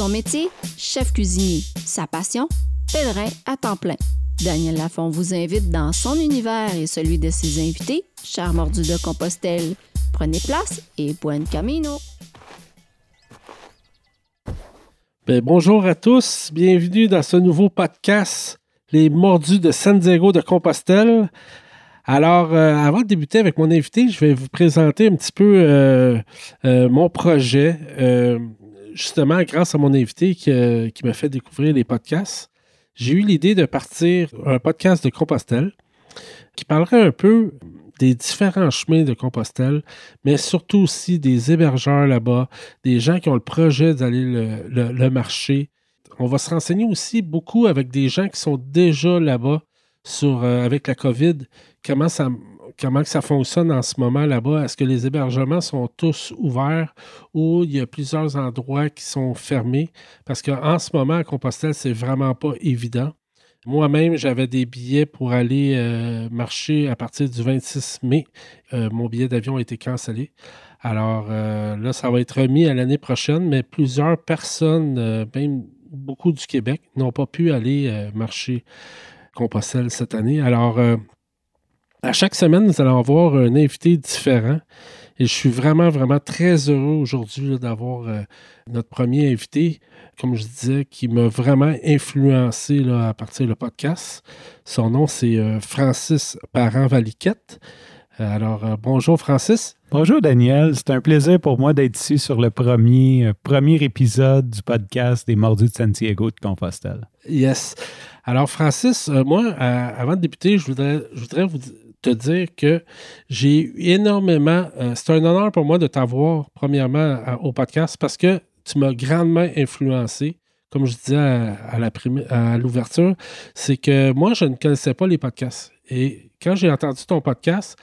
Son métier, chef cuisinier. Sa passion, pèlerin à temps plein. Daniel Lafont vous invite dans son univers et celui de ses invités, cher mordu de Compostelle. Prenez place et buen camino. Ben, bonjour à tous, bienvenue dans ce nouveau podcast, Les Mordus de San Diego de Compostelle. Alors, euh, avant de débuter avec mon invité, je vais vous présenter un petit peu euh, euh, mon projet, justement grâce à mon invité qui, m'a fait découvrir les podcasts. J'ai eu l'idée de partir un podcast de Compostelle qui parlerait un peu des différents chemins de Compostelle, mais surtout aussi des hébergeurs là-bas, des gens qui ont le projet d'aller le, marcher. On va se renseigner aussi beaucoup avec des gens qui sont déjà là-bas euh, avec la COVID, comment ça, comment ça fonctionne en ce moment là-bas? Est-ce que les hébergements sont tous ouverts ou il y a plusieurs endroits qui sont fermés? Parce qu'en ce moment, à Compostelle, c'est vraiment pas évident. Moi-même, j'avais des billets pour aller euh, marcher à partir du 26 mai. Euh, mon billet d'avion a été cancellé. Alors euh, là, ça va être remis à l'année prochaine, mais plusieurs personnes, même beaucoup du Québec, n'ont pas pu aller marcher Compostelle cette année. Alors, à chaque semaine, nous allons avoir un invité différent. Et je suis vraiment, vraiment très heureux aujourd'hui d'avoir notre premier invité comme je disais, qui m'a vraiment influencé à partir du podcast. Son nom, c'est euh, Francis Parent-Valiquette. Euh, alors, euh, bonjour Francis. Bonjour Daniel, c'est un plaisir pour moi d'être ici sur le premier, premier épisode du podcast des Mordus de Santiago de Compostelle. Yes. Alors Francis, moi, avant de débuter, je voudrais, je voudrais vous te dire que j'ai eu énormément, c'est un honneur pour moi de t'avoir premièrement au podcast parce que tu m'as grandement influencé. Comme je disais à, l'ouverture, c'est que moi, je ne connaissais pas les podcasts. Et quand j'ai entendu ton podcast,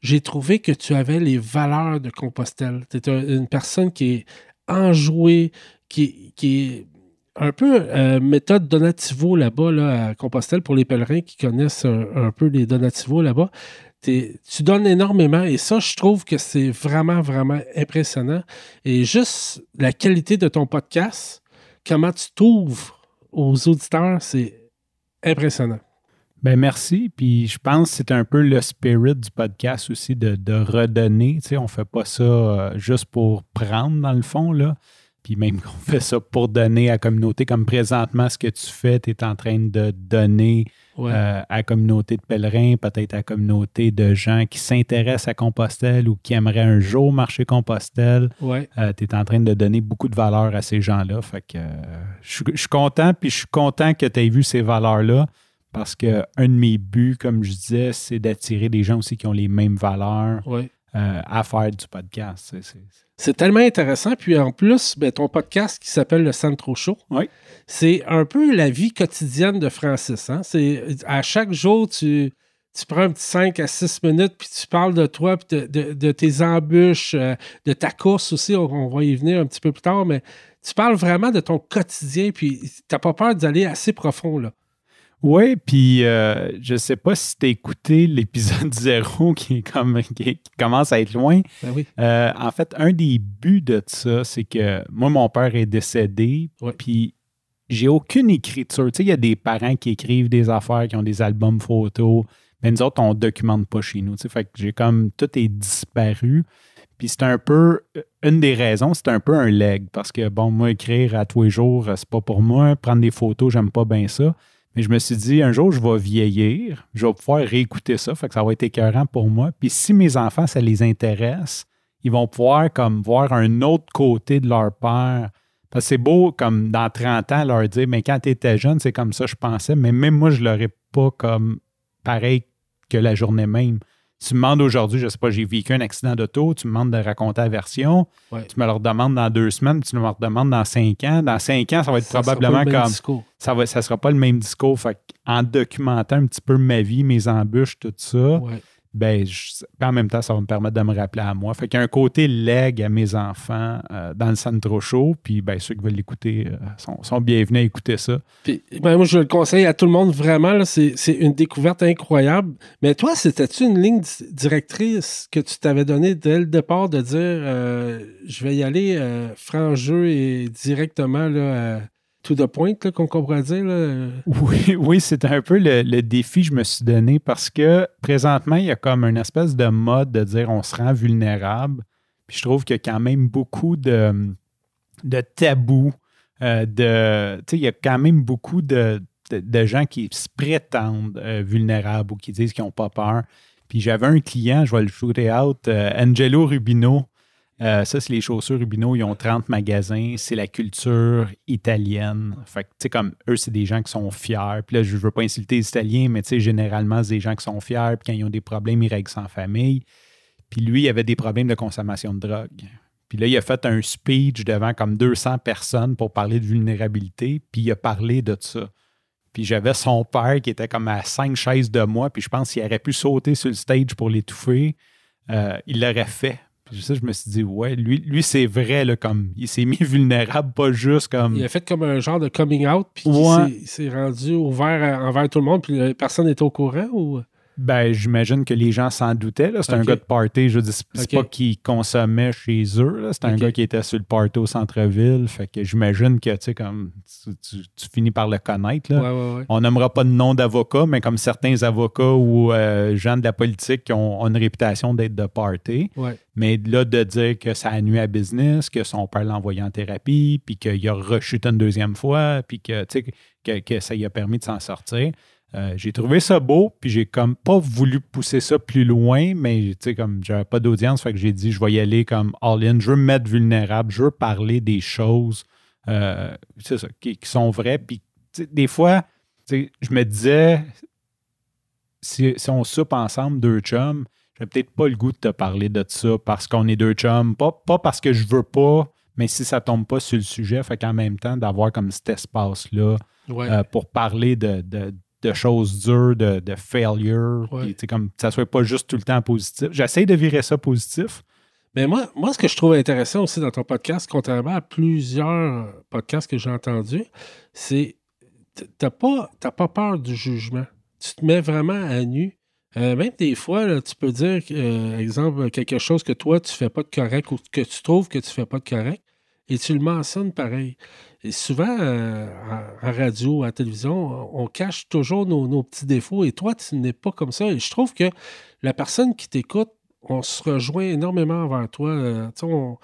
j'ai trouvé que tu avais les valeurs de Compostelle. Tu es une personne qui est enjouée, qui, est un peu euh, méthode Donativo là-bas, là, à Compostelle, pour les pèlerins qui connaissent un, peu les Donativos là-bas tu donnes énormément et ça, je trouve que c'est vraiment, vraiment impressionnant. Et juste la qualité de ton podcast, comment tu t'ouvres aux auditeurs, c'est impressionnant. Ben merci. Puis je pense que c'est un peu le spirit du podcast aussi de, redonner. Tu sais, on ne fait pas ça euh, juste pour prendre dans le fond, là. Puis même qu'on fait ça pour donner à la communauté, comme présentement, ce que tu fais, tu es en train de donner euh, à la communauté de pèlerins, peut-être à la communauté de gens qui s'intéressent à Compostelle ou qui aimeraient un jour marcher Compostelle. Ouais. Euh, tu es en train de donner beaucoup de valeur à ces gens-là. Fait que euh, je, suis content, puis je suis content que tu aies vu ces valeurs-là. Parce que un de mes buts, comme je disais, c'est d'attirer des gens aussi qui ont les mêmes valeurs à faire du podcast. C'est tellement intéressant. Puis en plus, ben, ton podcast qui s'appelle Le Centro Show, oui c'est un peu la vie quotidienne de Francis. Hein? C'est, à chaque jour, tu, tu prends un petit 5 à 6 minutes, puis tu parles de toi, puis de, tes embûches, euh, de ta course aussi. On, va y venir un petit peu plus tard, mais tu parles vraiment de ton quotidien, puis tu n'as pas peur d'aller assez profond. là. Oui, puis euh, je sais pas si tu as écouté l'épisode zéro qui, est comme, qui, commence à être loin. Ben oui. Euh, en fait, un des buts de ça, c'est que moi, mon père est décédé, puis j'ai aucune écriture. Tu sais, il y a des parents qui écrivent des affaires, qui ont des albums photos. Mais nous autres, on ne documente pas chez nous. Tu sais, fait que j'ai comme tout est disparu. Puis c'est un peu, une des raisons, c'est un peu un leg. Parce que, bon, moi, écrire à tous les jours, c'est pas pour moi. Prendre des photos, j'aime pas bien ça. Mais je me suis dit, un jour, je vais vieillir, je vais pouvoir réécouter ça, que ça va être écœurant pour moi. Puis si mes enfants, ça les intéresse, ils vont pouvoir comme voir un autre côté de leur père parce c'est beau, comme dans 30 ans, leur dire, mais quand tu étais jeune, c'est comme ça, je pensais, mais même moi, je l'aurais pas comme pareil que la journée même. Tu me demandes aujourd'hui, je sais pas, j'ai vécu un accident d'auto, tu me demandes de raconter la version, tu me le demandes dans deux semaines, tu me le redemandes dans cinq ans. Dans cinq ans, ça va être probablement comme. Ça ne sera pas le même discours. Fait en documentant un petit peu ma vie, mes embûches, tout ça. Ben, en même temps, ça va me permettre de me rappeler à moi. Fait qu'il y a un côté leg à mes enfants euh, dans le Centro Show, puis ben, ceux qui veulent l'écouter euh, sont, bienvenus à écouter ça. Ben, moi, je le conseille à tout le monde, vraiment, c'est une découverte incroyable. Mais toi, c'était-tu une ligne directrice que tu t'avais donnée dès le départ de dire euh, je vais y aller franc jeu et directement là, to the point, qu'on pourrait dire. Oui, oui c'était un peu le, défi que je me suis donné parce que présentement, il y a comme une espèce de mode de dire on se rend vulnérable. Puis je trouve qu'il y a quand même beaucoup de, de tabous. Euh, de, il y a quand même beaucoup de, gens qui se prétendent euh, vulnérables ou qui disent qu'ils n'ont pas peur. Puis j'avais un client, je vais le shooter out, euh, Angelo Rubino, euh, ça, c'est les chaussures Rubino. Ils ont 30 magasins. C'est la culture italienne. Fait que, tu sais, comme eux, c'est des gens qui sont fiers. Puis là, je veux pas insulter les Italiens, mais tu sais, généralement, c'est des gens qui sont fiers. Puis quand ils ont des problèmes, ils règlent sans famille. Puis lui, il avait des problèmes de consommation de drogue. Puis là, il a fait un speech devant comme 200 personnes pour parler de vulnérabilité. Puis il a parlé de ça. Puis j'avais son père qui était comme à cinq chaises de moi. Puis je pense qu'il aurait pu sauter sur le stage pour l'étouffer. Euh, il l'aurait fait ça, je me suis dit, ouais, lui, lui c'est vrai, là, comme il s'est mis vulnérable, pas juste comme. Il a fait comme un genre de coming out, puis il s'est rendu ouvert envers tout le monde, puis personne n'est au courant ou? Ben, j'imagine que les gens s'en doutaient. C'est un gars de party. Je dis, c'est pas qu'il consommait chez eux. C'est un gars qui était sur le party au centre-ville. Fait que j'imagine que, tu sais, comme tu, finis par le connaître. On n'aimera pas de nom d'avocat, mais comme certains avocats ou euh, gens de la politique qui ont, une réputation d'être de party. Mais là, de dire que ça a nuit à business, que son père l'a envoyé en thérapie, puis qu'il a rechuté une deuxième fois, puis que, que, que ça lui a permis de s'en sortir. Euh, j'ai trouvé ça beau, puis j'ai comme pas voulu pousser ça plus loin, mais tu sais, comme j'avais pas d'audience, fait que j'ai dit je vais y aller comme all-in, je veux me mettre vulnérable, je veux parler des choses euh, ça, qui, sont vraies. Puis des fois, je me disais, si, on soupe ensemble deux chums, j'ai peut-être pas le goût de te parler de ça parce qu'on est deux chums, pas, pas parce que je veux pas, mais si ça tombe pas sur le sujet, fait qu'en même temps, d'avoir comme cet espace-là euh, pour parler de de choses dures, de, de failure. comme que ça soit pas juste tout le temps positif. J'essaie de virer ça positif. Mais moi, moi, ce que je trouve intéressant aussi dans ton podcast, contrairement à plusieurs podcasts que j'ai entendus, c'est tu n'as pas, pas peur du jugement. Tu te mets vraiment à nu. Euh, même des fois, tu peux dire, euh, exemple, quelque chose que toi, tu ne fais pas de correct ou que tu trouves que tu ne fais pas de correct, et tu le mentionnes pareil. Et souvent, euh, en, radio, à télévision, on cache toujours nos, petits défauts. Et toi, tu n'es pas comme ça. Et je trouve que la personne qui t'écoute, on se rejoint énormément vers toi. Euh, on,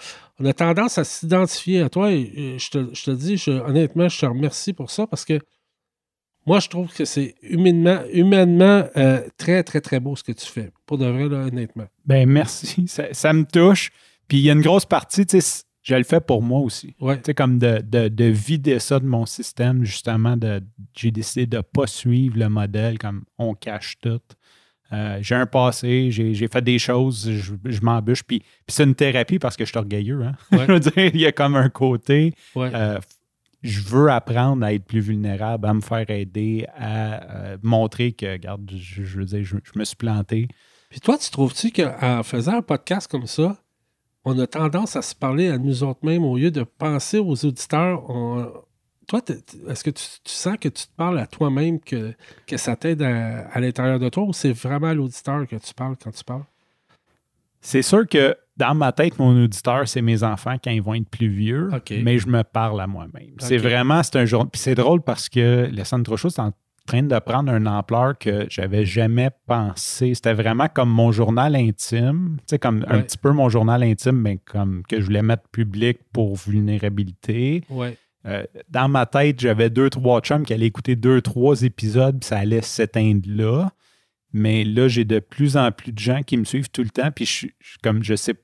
a tendance à s'identifier à toi. Et, je, te, dis, honnêtement, je te remercie pour ça parce que moi, je trouve que c'est humainement, humainement euh, très, très, très beau ce que tu fais. Pour de vrai, honnêtement. Ben merci. Ça, ça me touche. Puis il y a une grosse partie, tu sais, je le fais pour moi aussi. Tu sais, comme de, vider ça de mon système, justement, de, j'ai décidé de ne pas suivre le modèle comme on cache tout. Euh, j'ai un passé, j'ai, fait des choses, je, m'embûche. Puis, c'est une thérapie parce que je suis orgueilleux. Hein? je veux dire, il y a comme un côté. Euh, je veux apprendre à être plus vulnérable, à me faire aider, à euh, montrer que, regarde, je, veux dire, je, me suis planté. Puis toi, tu trouves-tu qu'en faisant un podcast comme ça, on a tendance à se parler à nous autres mêmes au lieu de penser aux auditeurs. toi, est-ce que tu, sens que tu te parles à toi-même, que, que ça t'aide à, l'intérieur de toi, ou c'est vraiment à l'auditeur que tu parles quand tu parles? C'est sûr que dans ma tête, mon auditeur, c'est mes enfants quand ils vont être plus vieux, mais je me parle à moi-même. C'est vraiment, c'est un jour. Puis c'est drôle parce que le centre chaud, c'est en train de prendre une ampleur que j'avais jamais pensé. C'était vraiment comme mon journal intime, tu sais, comme un petit peu mon journal intime, mais comme que je voulais mettre public pour vulnérabilité. Euh, dans ma tête, j'avais deux, trois chums qui allaient écouter deux, trois épisodes, puis ça allait s'éteindre là. Mais là, j'ai de plus en plus de gens qui me suivent tout le temps, puis je, comme je sais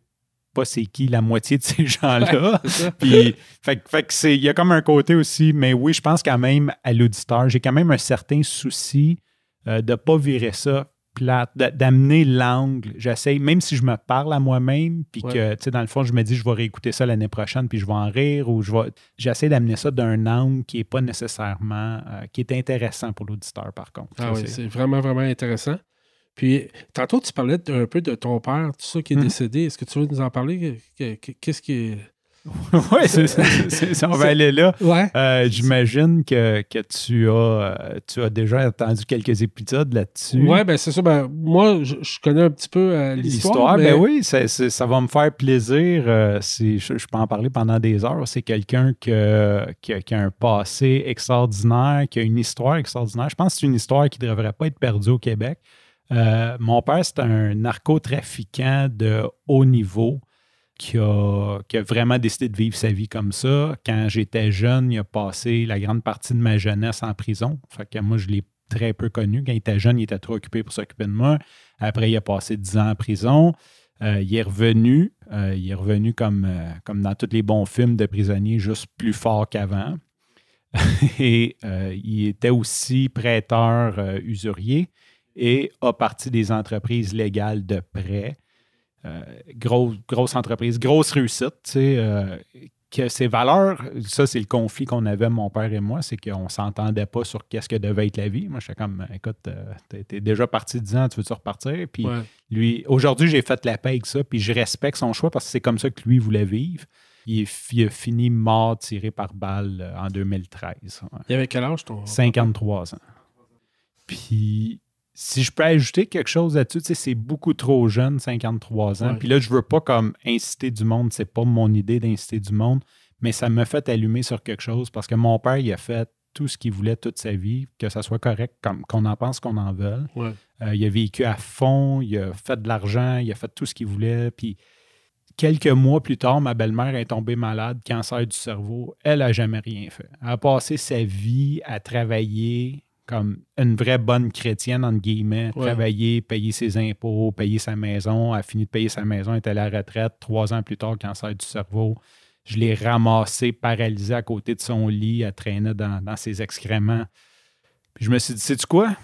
pas c'est qui la moitié de ces gens-là. Puis, fait, fait il y a comme un côté aussi, mais oui, je pense quand même à l'auditeur, j'ai quand même un certain souci euh, de ne pas virer ça plate, d'amener l'angle. J'essaie, même si je me parle à moi-même, puis que, tu sais, dans le fond, je me dis, je vais réécouter ça l'année prochaine, puis je vais en rire, ou je vais. J'essaie d'amener ça d'un angle qui n'est pas nécessairement. Euh, qui est intéressant pour l'auditeur, par contre. Ah oui, c'est vraiment, vraiment intéressant. Puis, tantôt, tu parlais un peu de ton père, tout ça qui est Mhm. décédé. Est-ce que tu veux nous en parler? Que- que- Qu'est-ce qui est. oui, c'est On va aller là. Ouais. Euh, J'imagine que, que tu, as, euh, tu as déjà entendu quelques épisodes là-dessus. Ouais, ben c'est ça. Ben, moi, je, je connais un petit peu euh, l'histoire. L'histoire, mais- ben oui, c'est- c'est- ça va me faire plaisir. euh, c'est- je, je peux en parler pendant des heures. C'est quelqu'un que- qui, a, qui a un passé extraordinaire, qui a une histoire extraordinaire. Je pense que c'est une histoire qui ne devrait pas être perdue au Québec. Euh, mon père, c'est un narcotrafiquant de haut niveau qui a, vraiment décidé de vivre sa vie comme ça. Quand j'étais jeune, il a passé la grande partie de ma jeunesse en prison. Moi, je l'ai très peu connu. Quand il était jeune, il était trop occupé pour s'occuper de moi. Après, il a passé 10 ans en prison. Euh, il est revenu. euh, il est revenu comme, dans tous les bons films de prisonniers, juste plus fort qu'avant. et il était aussi prêteur usurier et a parti des entreprises légales de prêt. Euh, grosse, grosse entreprise, grosse réussite, tu sais, euh, que ses valeurs, ça c'est le conflit qu'on avait mon père et moi, c'est qu'on s'entendait pas sur qu'est-ce que devait être la vie. Moi, j'étais comme, écoute, euh, t'es- déjà parti 10 ans, tu veux-tu repartir? Puis Ouais. lui, aujourd'hui, j'ai fait la paix avec ça, puis je respecte son choix parce que c'est comme ça que lui voulait vivre. Il, a fini mort tiré par balle euh, en 2013. ouais. Il avait quel âge ton. 53 ans. Puis, si je peux ajouter quelque chose là-dessus, tu sais, c'est beaucoup trop jeune, 53 ans. Puis là, je veux pas comme inciter du monde, c'est pas mon idée d'inciter du monde, mais ça m'a fait allumer sur quelque chose parce que mon père, il a fait tout ce qu'il voulait toute sa vie, que ça soit correct, comme qu'on en pense qu'on en veuille. Ouais. Euh, il a vécu à fond, il a fait de l'argent, il a fait tout ce qu'il voulait. Puis quelques mois plus tard, ma belle-mère est tombée malade, cancer du cerveau. Elle n'a jamais rien fait. Elle a passé sa vie à travailler comme une vraie bonne chrétienne, entre guillemets. Ouais. Travailler, payer ses impôts, payer sa maison. A fini de payer sa maison, est à la retraite. Trois ans plus tard, cancer du cerveau. Je l'ai ramassé, paralysé à côté de son lit, elle traînait dans, dans ses excréments. Puis je me suis dit, sais-tu quoi?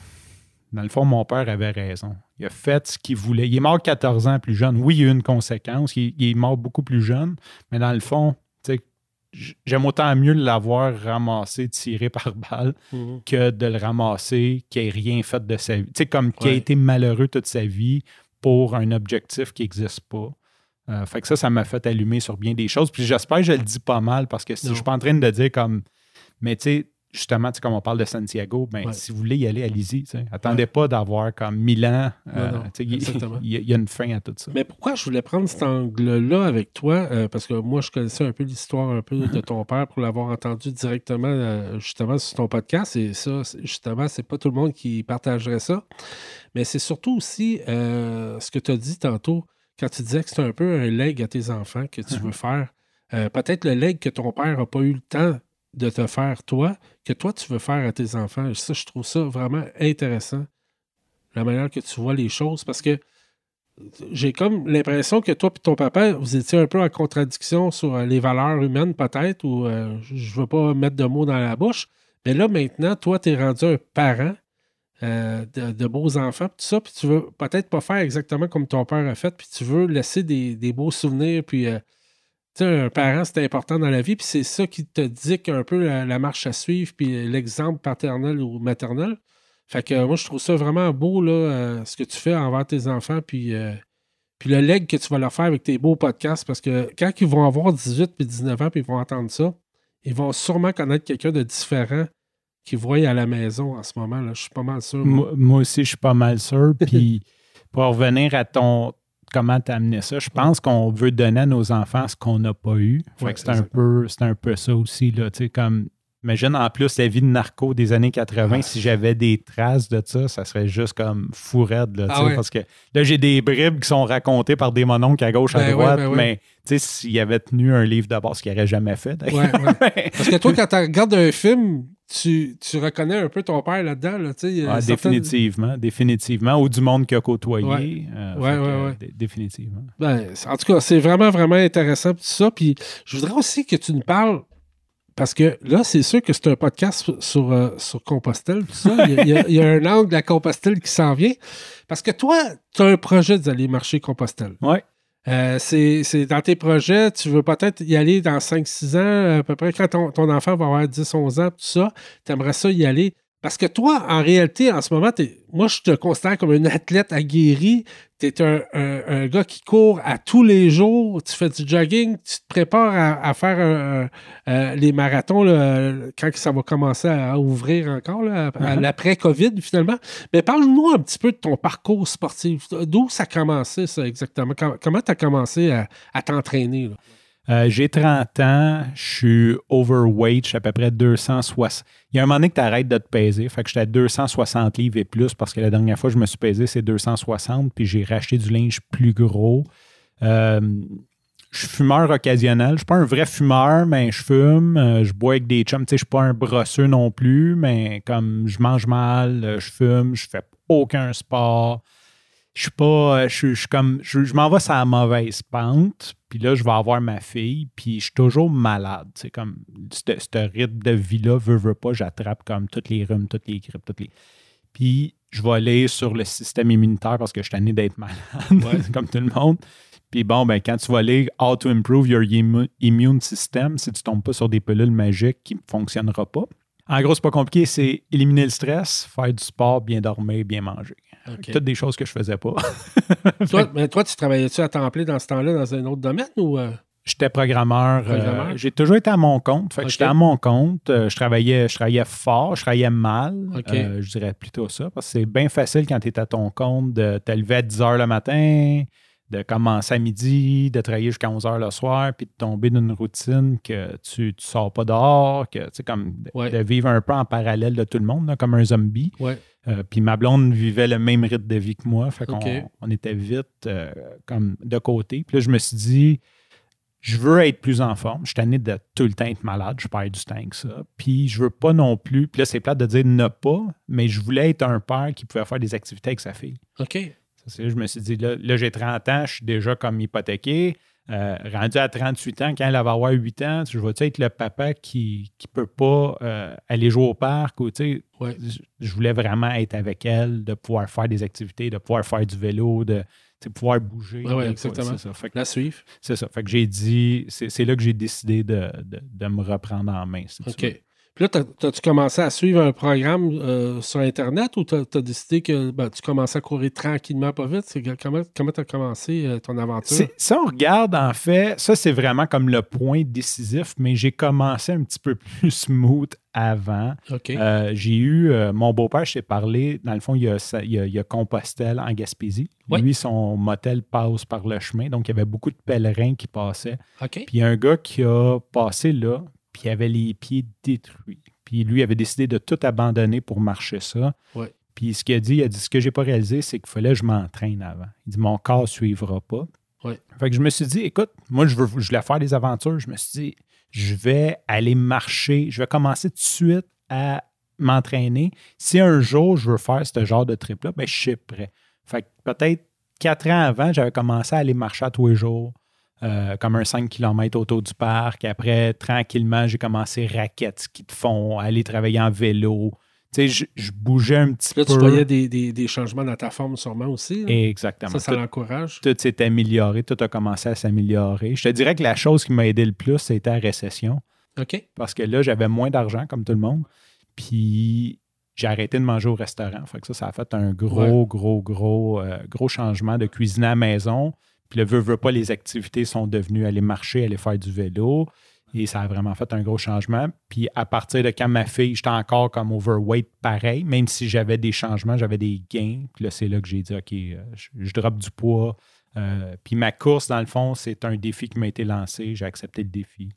Dans le fond, mon père avait raison. Il a fait ce qu'il voulait. Il est mort 14 ans plus jeune. Oui, il y a eu une conséquence. Il, il est mort beaucoup plus jeune. Mais dans le fond, tu sais, j- j'aime autant mieux l'avoir ramassé, tiré par balle, Mhm. que de le ramasser, qui n'ait rien fait de sa vie. Tu sais, comme qui a été malheureux toute sa vie pour un objectif qui n'existe pas. Euh, fait que ça, ça m'a fait allumer sur bien des choses. Puis j'espère que je le dis pas mal parce que si Non. je suis pas en train de dire comme. Mais tu sais, justement, tu sais, comme on parle de Santiago, ben, Ouais. si vous voulez y aller, allez-y. Attendez pas d'avoir comme mille ans. euh, il y, a- il y a une fin à tout ça. Mais pourquoi je voulais prendre cet angle-là avec toi? Euh, parce que moi, je connaissais un peu l'histoire un peu de ton père pour l'avoir entendu directement euh, justement sur ton podcast. Et ça, justement, c'est pas tout le monde qui partagerait ça. Mais c'est surtout aussi euh, ce que tu as dit tantôt, quand tu disais que c'est un peu un leg à tes enfants que tu veux faire. Euh, Peut-être le leg que ton père n'a pas eu le temps de te faire toi, que toi tu veux faire à tes enfants. Ça, je trouve ça vraiment intéressant. La manière que tu vois les choses. Parce que j'ai comme l'impression que toi et ton papa, vous étiez un peu en contradiction sur euh, les valeurs humaines, peut-être, ou euh, je ne veux pas mettre de mots dans la bouche. Mais là, maintenant, toi, tu es rendu un parent euh, de, beaux enfants, tout ça, puis tu veux peut-être pas faire exactement comme ton père a fait, puis tu veux laisser des, beaux souvenirs, puis sais, un parent, c'est important dans la vie, puis c'est ça qui te dicte un peu la, la marche à suivre, puis l'exemple paternel ou maternel. Fait que moi, je trouve ça vraiment beau, là, euh, ce que tu fais envers tes enfants, puis, euh, puis le leg que tu vas leur faire avec tes beaux podcasts, parce que quand ils vont avoir 18 puis 19 ans, puis ils vont entendre ça, ils vont sûrement connaître quelqu'un de différent qu'ils voient à la maison en ce moment. Là. Je suis pas mal sûr. Moi, moi aussi, je suis pas mal sûr. Puis pour revenir à ton comment tu amené ça, je pense qu'on veut donner à nos enfants ce qu'on n'a pas eu. Ouais, c'est un peu un peu ça aussi là, tu sais comme Imagine en plus la vie de narco des années 80, Ah. si j'avais des traces de ça, ça serait juste comme fou raide, là, Ah parce que là, j'ai des bribes qui sont racontées par des mononcles à gauche, à Ben ouais, droite, ben mais tu sais, s'il avait tenu un livre de base qu'il n'aurait jamais fait. Parce que toi, quand tu regardes un film, tu, tu reconnais un peu ton père là-dedans. Là, Ah, certaines- définitivement, définitivement. Ou du monde qu'il a côtoyé. Ouais. euh, Ouais, que, ouais, ouais. dé- Définitivement. Ben, en tout cas, c'est vraiment, vraiment intéressant tout ça. Puis je voudrais aussi que tu nous parles, parce que là, c'est sûr que c'est un podcast sur, sur, euh, sur Compostelle, tout ça. Il y, a, il y a- il y a un angle de la Compostelle qui s'en vient. Parce que toi, tu as un projet d'aller marcher Compostelle. Ouais. Euh, c'est dans tes projets, tu veux peut-être y aller dans 5-6 ans, à peu près, quand ton, ton enfant va avoir 10-11 ans, tout ça, tu aimerais ça y aller. Parce que toi, en réalité, en ce moment, moi, je te considère comme un athlète aguerri. Tu es un, gars qui court à tous les jours. Tu fais du jogging. Tu te prépares à, faire euh, les marathons quand ça va commencer à ouvrir encore, à, uh-huh. l'après-COVID, finalement. Mais parle-nous un petit peu de ton parcours sportif. D'où ça a commencé, ça, exactement? Comment tu as commencé à, t'entraîner? Euh, j'ai 30 ans, je suis overweight, je suis à peu près 260. Il y a un moment donné que tu arrêtes de te peser, fait que j'étais à 260 livres et plus parce que la dernière fois que je me suis pesé, c'est 260, puis j'ai racheté du linge plus gros. Euh, je suis fumeur occasionnel. Je suis pas un vrai fumeur, mais je fume. Euh, je bois avec des chums. Tu sais, je suis pas un brosseux non plus, mais comme je mange mal, je fume, je fais aucun sport je suis pas. Euh, je, suis comme. Je, m'en vais sur la mauvaise pente, puis là, je vais avoir ma fille, puis je suis toujours malade. C'est comme. Ce rythme de vie-là, veut, veut pas, j'attrape comme toutes les rhumes, toutes les grippes, toutes les. Puis je vais aller sur le système immunitaire parce que je suis tanné d'être malade, comme tout le monde. Puis bon, ben, quand tu vas aller How to Improve Your Immune System, si tu tombes pas sur des pilules magiques qui ne fonctionneront pas. En gros, c'est pas compliqué, c'est éliminer le stress, faire du sport, bien dormir, bien manger. Toutes des choses que je faisais pas. toi, mais toi, tu travaillais-tu à temps plein dans ce temps-là dans un autre domaine ou. Euh? J'étais programmeur. Euh, j'ai toujours été à mon compte. Fait J'étais à mon compte. Euh, je, travaillais, je travaillais fort, je travaillais mal. je dirais plutôt ça. Parce que c'est bien facile quand tu es à ton compte de te lever à 10 h le matin, de commencer à midi, de travailler jusqu'à 11 h le soir, puis de tomber dans une routine que tu ne sors pas dehors, que tu comme de, vivre un peu en parallèle de tout le monde, comme un zombie. Euh, puis ma blonde vivait le même rythme de vie que moi, fait qu'on on était vite euh, comme de côté. Puis là, je me suis dit, je veux être plus en forme. Je suis tanné de tout le temps être malade. Je perds du temps que ça. Puis je veux pas non plus. Puis là, c'est plate de dire ne pas, mais je voulais être un père qui pouvait faire des activités avec sa fille. OK je me suis dit, là, j'ai 30 ans, je suis déjà comme hypothéqué. Euh, rendu à 38 ans, quand elle va avoir 8 ans, je vais être le papa qui ne peut pas euh, aller jouer au parc ou je, je, voulais vraiment être avec elle, de pouvoir faire des activités, de pouvoir faire du vélo, de pouvoir bouger. Oui, exactement. Ça. la suivre. C'est ça. Fait que j'ai dit, c'est là que j'ai décidé de, me reprendre en main. OK. Puis là, as-tu commencé à suivre un programme euh, sur Internet ou tu as, décidé que ben, tu commençais à courir tranquillement, pas vite? Comment tu as commencé euh, ton aventure? Ça, on regarde, en fait, ça, c'est vraiment comme le point décisif, mais j'ai commencé un petit peu plus smooth avant. Euh, j'ai eu, mon beau-père, je t'ai parlé, dans le fond, il y a, il Compostelle en Gaspésie. Lui, son motel passe par le chemin, donc il y avait beaucoup de pèlerins qui passaient. Puis il y a un gars qui a passé là, puis il avait les pieds détruits. Puis lui avait décidé de tout abandonner pour marcher ça. Puis ce qu'il a dit, il a dit ce que j'ai pas réalisé, c'est qu'il fallait que je m'entraîne avant. Il dit mon corps ne suivra pas. Fait que je me suis dit, écoute, moi je veux je voulais faire des aventures. Je me suis dit, je vais aller marcher, je vais commencer tout de suite à m'entraîner. Si un jour je veux faire ce genre de trip-là, ben, je suis prêt. Fait que peut-être quatre ans avant, j'avais commencé à aller marcher à tous les jours. Euh, comme un 5 km autour du parc. Après, tranquillement, j'ai commencé raquettes, ski de fond, aller travailler en vélo. Tu sais, je, bougeais un petit peu. Là, tu voyais des, changements dans ta forme sûrement aussi. Exactement. Ça, ça l'encourage. Tout s'est amélioré, tout a commencé à s'améliorer. Je te dirais que la chose qui m'a aidé le plus, c'était la récession. OK. Parce que là, j'avais moins d'argent, comme tout le monde. Puis j'ai arrêté de manger au restaurant. Fait que ça, ça a fait un gros, gros, gros, euh, gros changement de cuisiner à la maison. Puis le veut, veut pas, les activités sont devenues aller marcher, aller faire du vélo. Et ça a vraiment fait un gros changement. Puis à partir de quand ma fille, j'étais encore comme overweight pareil, même si j'avais des changements, j'avais des gains. Puis là, c'est là que j'ai dit, OK, euh, je, je drop du poids. Euh, puis ma course, dans le fond, c'est un défi qui m'a été lancé. J'ai accepté le défi.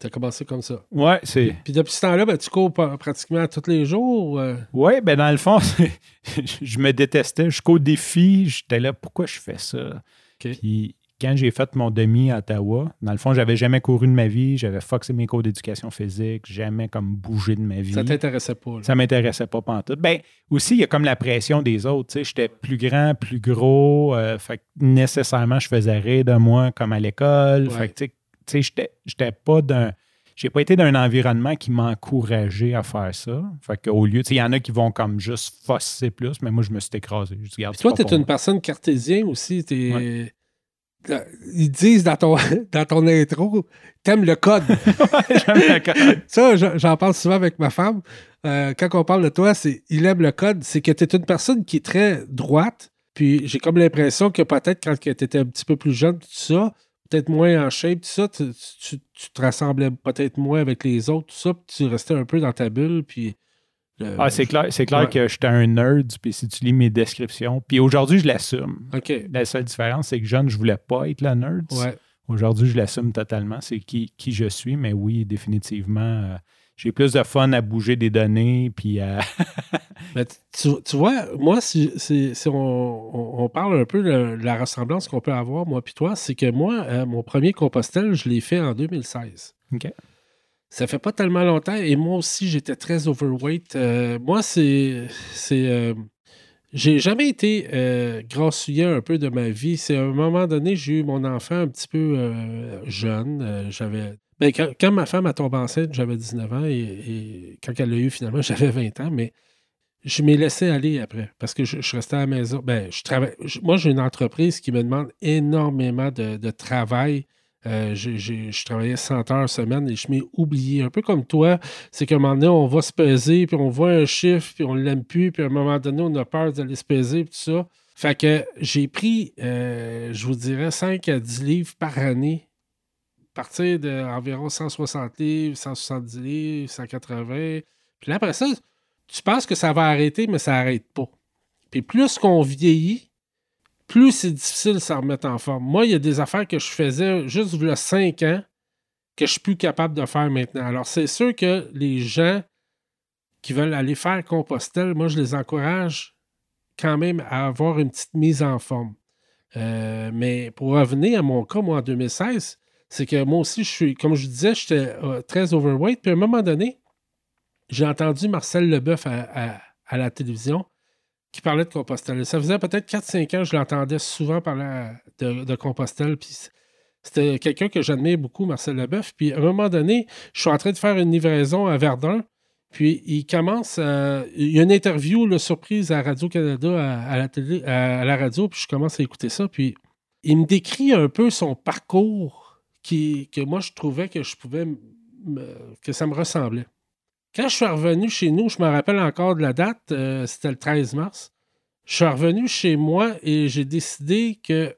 Tu as commencé comme ça. Ouais, c'est. Puis, depuis ce temps-là, ben, tu cours pratiquement tous les jours. Euh? Oui, ben dans le fond, je me détestais. Jusqu'au défi, j'étais là, pourquoi je fais ça? Puis quand j'ai fait mon demi à Ottawa, dans le fond, j'avais jamais couru de ma vie, j'avais foxé mes cours d'éducation physique, jamais comme bougé de ma vie. Ça t'intéressait pas? Ça m'intéressait pas tout. Ben aussi, il y a comme la pression des autres. Tu sais, j'étais plus grand, plus gros, euh, fait que nécessairement, je faisais rire de moi comme à l'école. Fait que tu sais, j'étais, j'étais pas d'un j'ai pas été dans un environnement qui m'a encouragé à faire ça. Fait qu'au lieu, il y en a qui vont comme juste fosser plus, mais moi, je me suis écrasé. toi, tu es une personne cartésienne aussi. ils disent dans ton, dans ton intro, t'aimes le code. J'aime le code. Ça, j'en parle souvent avec ma femme. Euh, quand on parle de toi, c'est il aime le code. C'est que tu es une personne qui est très droite. Puis j'ai comme l'impression que peut-être quand tu étais un petit peu plus jeune, tout ça, peut-être moins en shape, tout ça, tu, te rassemblais peut-être moins avec les autres, tout ça, puis tu restais un peu dans ta bulle. Puis ah, c'est clair, c'est clair que j'étais un nerd, puis si tu lis mes descriptions. Puis aujourd'hui, je l'assume. La seule différence, c'est que jeune, je voulais pas être le nerd. Aujourd'hui, je l'assume totalement. C'est qui, qui je suis, mais oui, définitivement. Euh, j'ai plus de fun à bouger des données, puis à. tu, vois, moi, si, on, parle un peu de la ressemblance qu'on peut avoir, moi puis toi, c'est que moi, euh, mon premier compostel, je l'ai fait en 2016. OK. Ça fait pas tellement longtemps et moi aussi, j'étais très overweight. Euh, moi, c'est. c'est euh, j'ai jamais été euh, grassouillet un peu de ma vie. C'est à un moment donné, j'ai eu mon enfant un petit peu euh, jeune. j'avais. Ben, quand, ma femme a tombé enceinte, j'avais 19 ans et, quand elle l'a eu finalement, j'avais 20 ans, mais je m'ai laissé aller après parce que je, restais à la maison. Ben, je travaille. moi, j'ai une entreprise qui me demande énormément de travail euh, je travaillais 100 heures semaine et je m'ai oublié. Un peu comme toi, c'est qu'à un moment donné, on va se peser, puis on voit un chiffre, puis on ne l'aime plus, puis à un moment donné, on a peur d'aller se peser, puis tout ça. Fait que j'ai pris, euh, je vous dirais, 5 à 10 livres par année, partir d'environ 160 livres, 170 livres, 180. Puis là, après ça, tu penses que ça va arrêter, mais ça n'arrête pas. Puis plus qu'on vieillit, plus c'est difficile de s'en remettre en forme. Moi, il y a des affaires que je faisais juste il y a 5 ans que je suis plus capable de faire maintenant. Alors, c'est sûr que les gens qui veulent aller faire Compostelle, moi, je les encourage quand même à avoir une petite mise en forme. Euh, mais pour revenir à mon cas, moi, en 2016, c'est que moi aussi, je suis, comme je disais, j'étais euh, très overweight. Puis à un moment donné, j'ai entendu Marcel Leboeuf à la télévision qui parlait de Compostelle. Ça faisait peut-être 4-5 ans je l'entendais souvent parler de, de Compostelle. Puis c'était quelqu'un que j'admire beaucoup, Marcel Leboeuf. Puis à un moment donné, je suis en train de faire une livraison à Verdun. Puis il commence à, Il y a une interview, surprise à Radio-Canada, à, la à, la radio, puis je commence à écouter ça. Puis il me décrit un peu son parcours que moi je trouvais que je pouvais. que ça me ressemblait. Quand je suis revenu chez nous, je me rappelle encore de la date, euh, c'était le 13 mars. Je suis revenu chez moi et j'ai décidé que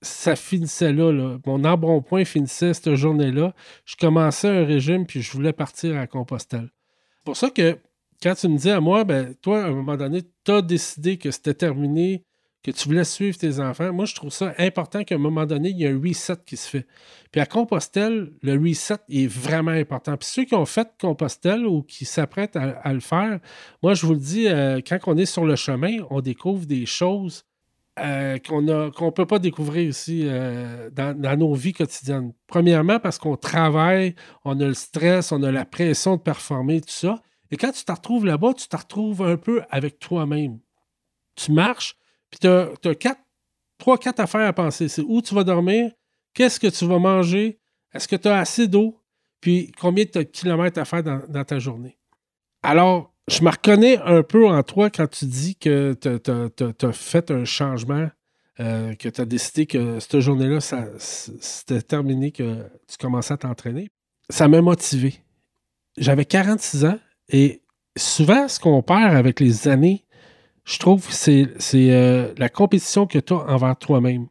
ça finissait là, là. Mon embonpoint finissait cette journée-là. Je commençais un régime puis je voulais partir à Compostelle. C'est pour ça que quand tu me dis à moi, ben, toi, à un moment donné, tu as décidé que c'était terminé, que tu voulais suivre tes enfants, moi, je trouve ça important qu'à un moment donné, il y a un reset qui se fait. Puis à Compostelle, le reset est vraiment important. Puis ceux qui ont fait Compostelle ou qui s'apprêtent à, le faire, moi, je vous le dis, euh, quand on est sur le chemin, on découvre des choses euh, qu'on ne peut pas découvrir ici euh, dans, dans, nos vies quotidiennes. Premièrement, parce qu'on travaille, on a le stress, on a la pression de performer, tout ça. Et quand tu te retrouves là-bas, tu te retrouves un peu avec toi-même. Tu marches, puis tu as, quatre, trois, quatre affaires à penser. C'est où tu vas dormir, qu'est-ce que tu vas manger, est-ce que tu as assez d'eau, puis combien de kilomètres à faire dans, ta journée. Alors, je me reconnais un peu en toi quand tu dis que tu as, fait un changement, euh, que tu as décidé que cette journée-là, c'était terminé, que tu commençais à t'entraîner. Ça m'a motivé. J'avais 46 ans et souvent, ce qu'on perd avec les années, je trouve que c'est euh, la compétition que tu as envers toi-même.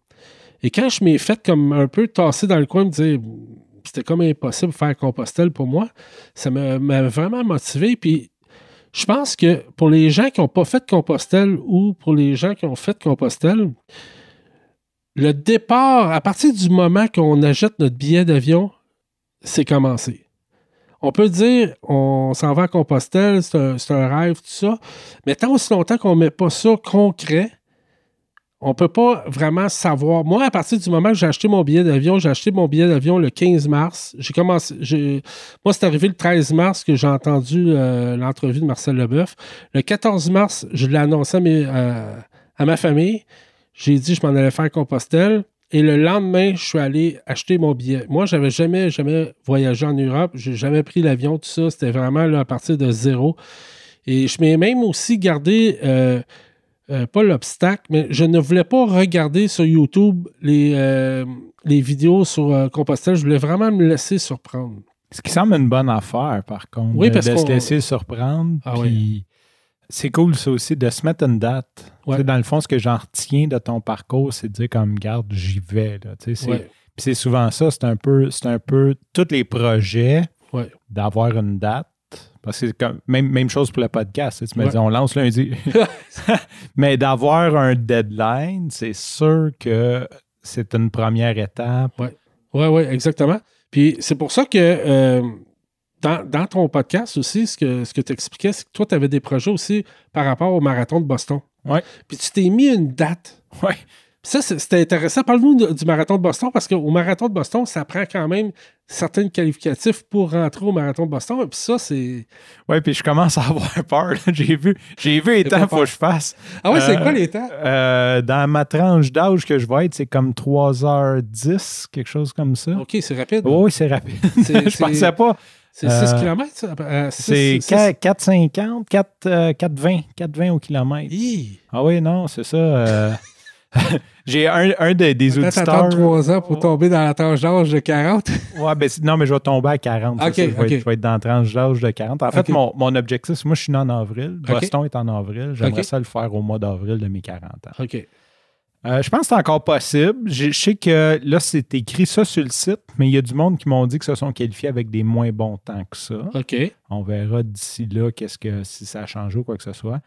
Et quand je m'ai fait comme un peu tasser dans le coin, me dire c'était comme impossible de faire Compostelle pour moi, ça m'a vraiment motivé. Puis je pense que pour les gens qui n'ont pas fait Compostelle ou pour les gens qui ont fait Compostelle, le départ, à partir du moment qu'on achète notre billet d'avion, c'est commencé on peut dire on s'en va à Compostelle, c'est un, rêve, tout ça, mais tant aussi longtemps qu'on ne met pas ça concret, on ne peut pas vraiment savoir. Moi, à partir du moment que j'ai acheté mon billet d'avion, j'ai acheté mon billet d'avion le 15 mars. J'ai commencé. Moi, c'est arrivé le 13 mars que j'ai entendu euh, l'entrevue de Marcel Leboeuf. Le 14 mars, je l'ai annoncé à, euh, à ma famille. J'ai dit je m'en allais faire Compostelle. Et le lendemain, je suis allé acheter mon billet. Moi, j'avais jamais, jamais voyagé en Europe. J'ai jamais pris l'avion, tout ça. C'était vraiment là, à partir de zéro. Et je m'ai même aussi gardé euh, euh, pas l'obstacle, mais je ne voulais pas regarder sur YouTube les, euh, les vidéos sur Compostelle. Je voulais vraiment me laisser surprendre. Ce qui semble une bonne affaire, par contre. Oui, parce de, se laisser surprendre. Ah puis c'est cool, ça aussi, de se mettre une date. Ouais. Tu sais, Dans le fond, ce que j'en retiens de ton parcours, c'est de dire comme, garde, j'y vais. Là. Tu sais, c'est- Ouais. Puis c'est souvent ça, c'est un peu, c'est un peu tous les projets Ouais. d'avoir une date. Parce que c'est comme, même, même chose pour le podcast. tu me Ouais. dis, on lance lundi. Mais d'avoir un deadline, c'est sûr que c'est une première étape. Oui, oui, exactement. Puis c'est pour ça que euh, dans, dans ton podcast aussi, ce que, ce que tu expliquais, c'est que toi, tu avais des projets aussi par rapport au marathon de Boston. Ouais. Puis tu t'es mis une date. Ouais. Puis ça, c'était intéressant. Parle-nous du marathon de Boston, parce qu'au marathon de Boston, ça prend quand même certains qualificatifs pour rentrer au marathon de Boston. Et puis ça, c'est. Oui, puis je commence à avoir peur. J'ai vu, j'ai vu les temps qu'il faut que je fasse. Ah ouais, c'est Euh, quoi les temps? Euh, dans ma tranche d'âge que je vais être, c'est comme 3h10, quelque chose comme ça. OK, c'est rapide. Oui, oui, c'est rapide. Je pensais pas. C'est 6 Euh, km, ça? Euh, C'est six- 4,50, 4, euh, 4,20, 4,20 au kilomètre. Hi! Ah oui, non, c'est ça. euh, J'ai un, un des, des Peut-être auditeurs. attendre 3 ans pour tomber dans la tranche d'âge de 40. Ouais, ben, non, mais je vais tomber à 40. c'est Ok, ça, je, vais être, je vais être dans la tranche d'âge de 40. En fait, mon, mon objectif, moi, je suis né en avril. Boston est en avril. J'aimerais ça le faire au mois d'avril de mes 40 ans. OK. Euh, je pense que c'est encore possible. Je, je sais que là, c'est écrit ça sur le site, mais il y a du monde qui m'ont dit que se sont qualifiés avec des moins bons temps que ça. OK. On verra d'ici là qu'est-ce que si ça a changé ou quoi que ce soit.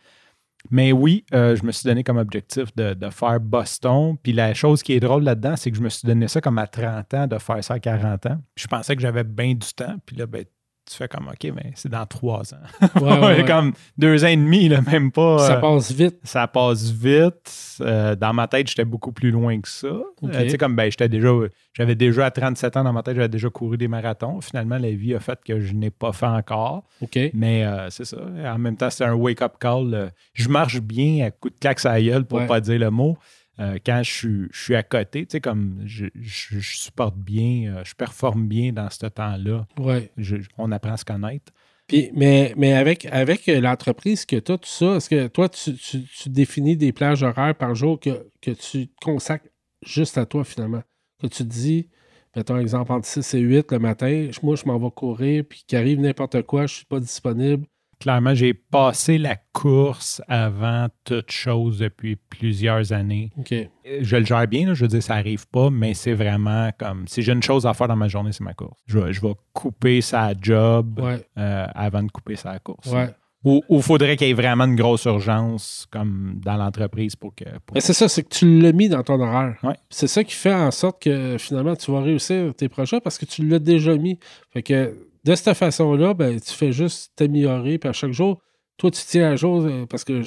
Mais oui, euh, je me suis donné comme objectif de, de faire Boston. Puis la chose qui est drôle là-dedans, c'est que je me suis donné ça comme à 30 ans de faire ça à 40 ans. Puis je pensais que j'avais bien du temps. Puis là, ben, tu fais comme OK, mais c'est dans trois ans. Ouais, ouais, ouais. comme deux ans et demi, là, même pas. Ça euh, passe vite. ça passe vite. Euh, dans ma tête, j'étais beaucoup plus loin que ça. Euh, tu sais, comme ben, j'étais déjà, j'avais déjà à 37 ans dans ma tête, j'avais déjà couru des marathons. Finalement, la vie a fait que je n'ai pas fait encore. OK. Mais c'est ça. En même temps, c'est un wake-up call. je marche bien à coup de claque à la gueule pour Ouais. pas dire le mot. Euh, quand je suis, je suis à côté, tu sais, comme je, je- je supporte bien, euh, je performe bien dans ce temps-là. Ouais. On apprend à se connaître. Puis, mais, mais avec, avec euh, l'entreprise que tu as, tout ça, est-ce que toi, tu, tu- tu définis des plages horaires par jour que, que tu consacres juste à toi, finalement? Que tu te dis, mettons exemple, entre 6 et 8 le matin, moi, je m'en vais courir, puis qu'il arrive n'importe quoi, je suis pas disponible. Clairement, j'ai passé la course avant toute chose depuis plusieurs années. OK. Je le gère bien, là, je veux dire, ça arrive pas, mais c'est vraiment comme si j'ai une chose à faire dans ma journée, c'est ma course. Je vais, je vais couper sa job Ouais. euh, avant de couper sa course. Ouais. Ou il faudrait qu'il y ait vraiment une grosse urgence comme dans l'entreprise pour que. pour- Mais c'est ça, c'est que tu l'as mis dans ton horaire. Ouais. C'est ça qui fait en sorte que finalement, tu vas réussir tes projets parce que tu l'as déjà mis. Fait que de cette façon-là, ben, tu fais juste t'améliorer. Puis à chaque jour, toi, tu tiens à jour euh, parce que,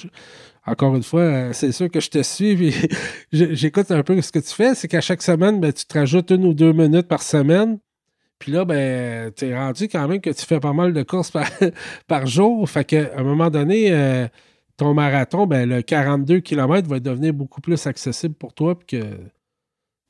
encore une fois, euh, c'est sûr que je te suis. Puis j'écoute un peu ce que tu fais. C'est qu'à chaque semaine, ben, tu te rajoutes une ou deux minutes par semaine. Puis là, ben, tu es rendu quand même que tu fais pas mal de courses par, par jour. Fait qu'à un moment donné, euh, ton marathon, ben, le 42 km va devenir beaucoup plus accessible pour toi. Puis que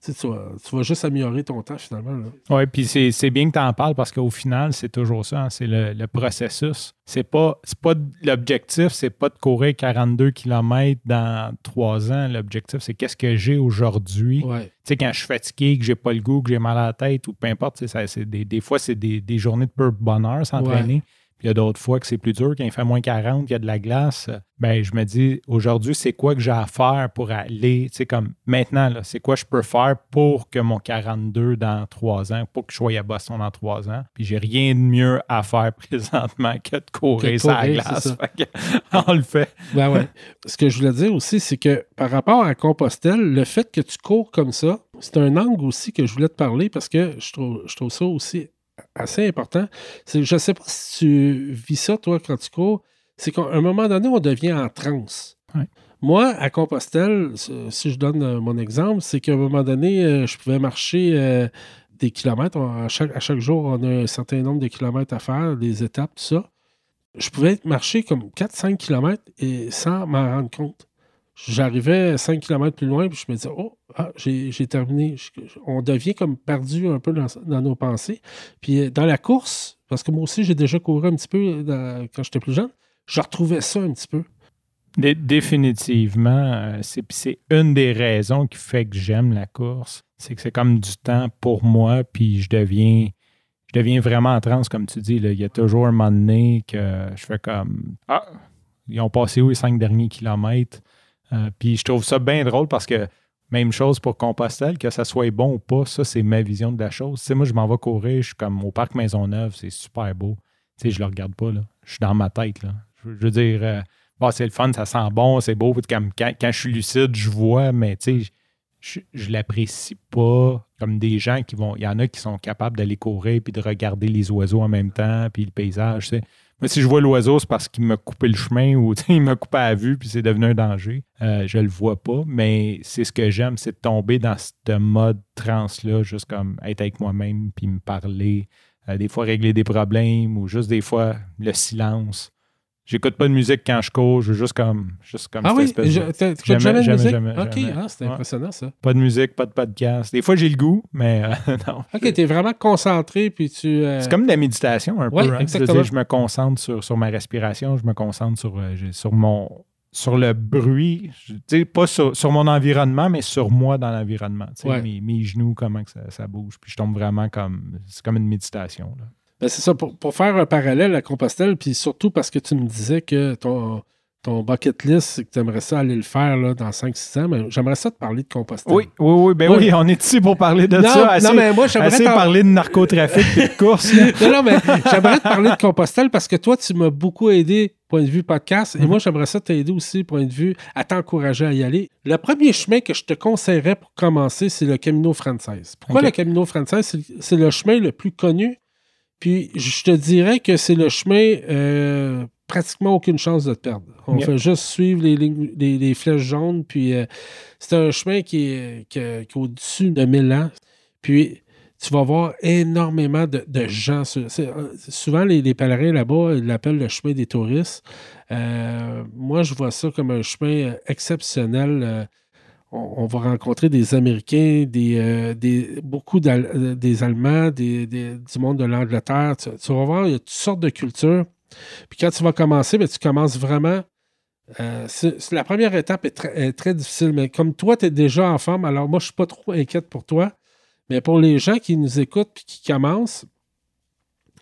tu, sais, tu vas, tu vas juste améliorer ton temps finalement. Oui, puis c'est bien que tu en parles parce qu'au final, c'est toujours ça, hein, c'est le, le processus. C'est pas, pas l'objectif, c'est pas de courir 42 km dans trois ans. L'objectif, c'est qu'est-ce que j'ai aujourd'hui. Ouais. Tu sais, quand je suis fatigué, que j'ai pas le goût, que j'ai mal à la tête ou peu importe, ça, des, des fois, c'est des, des journées de pur bonheur s'entraîner. Puis il y a d'autres fois que c'est plus dur, quand il fait moins 40, qu'il y a de la glace. Ben, je me dis, aujourd'hui, c'est quoi que j'ai à faire pour aller, tu sais, comme maintenant, là, c'est quoi je peux faire pour que mon 42 dans trois ans, pour que je sois à Boston dans trois ans? Puis j'ai rien de mieux à faire présentement que de courir sur la glace. on le fait. Ben ouais. Ce que je voulais dire aussi, c'est que par rapport à Compostelle, le fait que tu cours comme ça, c'est un angle aussi que je voulais te parler parce que je trouve, je trouve ça aussi assez important. Je sais pas si tu vis ça, toi, quand tu cours, c'est qu'à un moment donné, on devient en transe. Ouais. Moi, à Compostelle, si je donne euh, mon exemple, c'est qu'à un moment donné, euh, je pouvais marcher euh, des kilomètres. À chaque, à chaque jour, on a un certain nombre de kilomètres à faire, des étapes, tout ça. Je pouvais marcher comme 4-5 kilomètres et sans m'en rendre compte. J'arrivais 5 km plus loin, puis je me disais, oh, ah, j'ai terminé. On devient comme perdu un peu dans, nos pensées. Puis euh, dans la course, parce que moi aussi, j'ai déjà couru un petit peu quand j'étais plus jeune, je retrouvais ça un petit peu. définitivement, euh, c'est une des raisons qui fait que j'aime la course. C'est que c'est comme du temps pour moi, puis je deviens, je deviens vraiment en transe, comme tu dis. Là. Il y a toujours un moment donné que je fais comme Ah, ils ont passé où les cinq derniers kilomètres? Euh, puis je trouve ça bien drôle parce que même chose pour Compostelle, que ça soit bon ou pas, ça, c'est ma vision de la chose. Tu moi, je m'en vais courir, je suis comme au parc Maisonneuve, c'est super beau. Tu je le regarde pas, là. Je suis dans ma tête, là. Je, veux dire, euh, c'est le fun, ça sent bon, c'est beau. Quand, quand, je suis lucide, je vois, mais tu sais, je, je l'apprécie pas comme des gens qui vont. Il y en a qui sont capables d'aller courir puis de regarder les oiseaux en même temps, puis le paysage, tu sais. Moi, si je vois l'oiseau, c'est parce qu'il m'a coupé le chemin ou il m'a coupé à vue puis c'est devenu un danger. Euh, je le vois pas, mais c'est ce que j'aime, c'est de tomber dans ce mode trans-là, juste comme être avec moi-même puis me parler. Euh, des fois, régler des problèmes ou juste des fois, le silence. J'écoute pas de musique quand je cours, je veux juste comme, juste comme ah oui, tu jamais, jamais, de musique? Jamais, ok, ah, c'est impressionnant ça. Pas de musique, pas de podcast. Des fois j'ai le goût, mais euh, non. Ok, tu es vraiment concentré puis tu. Euh, c'est comme de la méditation un peu. Hein. Exactement. Je, je, me concentre sur, sur ma respiration, je me concentre sur, euh, sur mon sur le bruit, pas sur, sur, mon environnement, mais sur moi dans l'environnement. Mes, mes, genoux, comment que ça, ça, bouge. Puis je tombe vraiment comme. C'est comme une méditation. Là. Ben, c'est ça, pour, faire un parallèle à Compostelle, puis surtout parce que tu me disais que ton, ton bucket list, c'est que tu aimerais ça aller le faire là, dans 5-6 ans, mais j'aimerais ça te parler de Compostelle. Oui, oui, oui, ben oui, on est ici pour parler de ça. non, mais moi, j'aimerais parler de narcotrafic et de course. non, non, mais j'aimerais te parler de Compostelle parce que toi, tu m'as beaucoup aidé point de vue podcast. Et mhm. moi, j'aimerais ça t'aider aussi, point de vue, à t'encourager à y aller. Le premier chemin que je te conseillerais pour commencer, c'est le Camino Frances. Pourquoi le Camino Frances? C'est le chemin le plus connu? Puis je te dirais que c'est le chemin euh, pratiquement aucune chance de te perdre. On fait juste suivre les, les, flèches jaunes. Puis euh, c'est un chemin qui est, qui, au-dessus de 1000 ans. Puis tu vas voir énormément de, gens. Euh, souvent, les, pèlerins là-bas, ils l'appellent le chemin des touristes. moi, je vois ça comme un chemin exceptionnel on, va rencontrer des Américains, des, euh, beaucoup euh, des Allemands, des, du monde de l'Angleterre. Tu, vas voir, il y a toutes sortes de cultures. Puis quand tu vas commencer, ben, tu commences vraiment. Euh, la première étape est, très difficile, mais comme toi, tu es déjà en forme, alors moi, je ne suis pas trop inquiète pour toi. Mais pour les gens qui nous écoutent et qui commencent,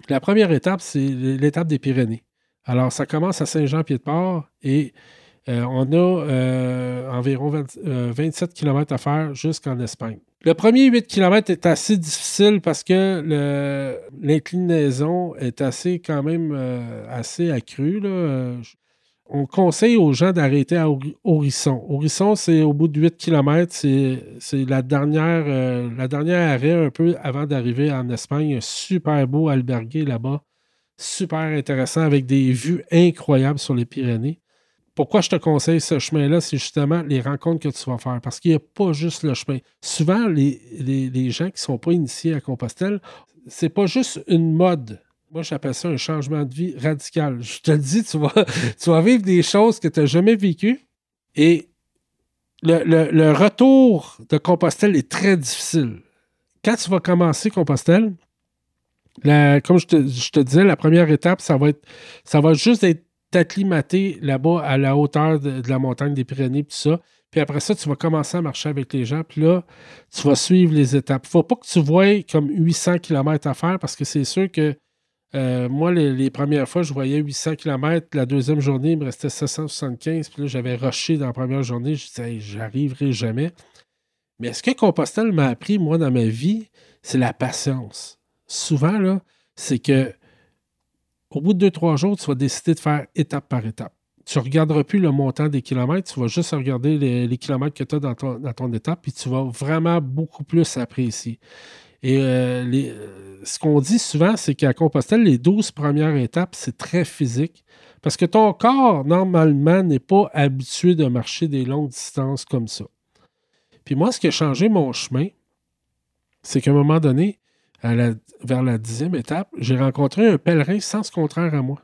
la première étape, c'est l'étape des Pyrénées. Alors, ça commence à Saint-Jean-Pied-de-Port et on a euh, environ 27 km euh, à faire jusqu'en Espagne. Le premier 8 km est assez difficile parce que l'inclinaison est assez quand même assez accrue. On conseille aux gens d'arrêter à Horizon. Horizon, c'est au bout de 8 km, c'est la la dernière arrêt un peu avant d'arriver en Espagne. Super beau albergué là-bas. Super intéressant avec des vues incroyables sur les Pyrénées pourquoi je te conseille ce chemin-là, c'est justement les rencontres que tu vas faire? Parce qu'il n'y a pas juste le chemin. Souvent, les, gens qui ne sont pas initiés à Compostelle, c'est pas juste une mode. Moi, j'appelle ça un changement de vie radical. Je te le dis, tu vas, tu vas vivre des choses que tu n'as jamais vécues. Et le, retour de Compostelle est très difficile. Quand tu vas commencer Compostelle, comme je te, je te, disais, la première étape, ça va être ça va juste être t'acclimater là-bas à la hauteur de, la montagne des Pyrénées, tout ça. Puis après ça, tu vas commencer à marcher avec les gens. Puis là, tu vas suivre les étapes. Faut pas que tu voies comme 800 km à faire parce que c'est sûr que euh, moi, les, premières fois, je voyais 800 km. La deuxième journée, il me restait 775. Puis là, j'avais rushé dans la première journée. Je disais, j'arriverai jamais. Mais ce que Compostelle m'a appris, moi, dans ma vie, c'est la patience. Souvent, là, c'est que au bout de deux, trois jours, tu vas décider de faire étape par étape. Tu ne regarderas plus le montant des kilomètres, tu vas juste regarder les, kilomètres que tu as dans ton, étape, puis tu vas vraiment beaucoup plus apprécier. Et euh, euh, ce qu'on dit souvent, c'est qu'à Compostelle, les 12 premières étapes, c'est très physique. Parce que ton corps, normalement, n'est pas habitué de marcher des longues distances comme ça. Puis moi, ce qui a changé mon chemin, c'est qu'à un moment donné, vers la dixième étape, j'ai rencontré un pèlerin sens contraire à moi.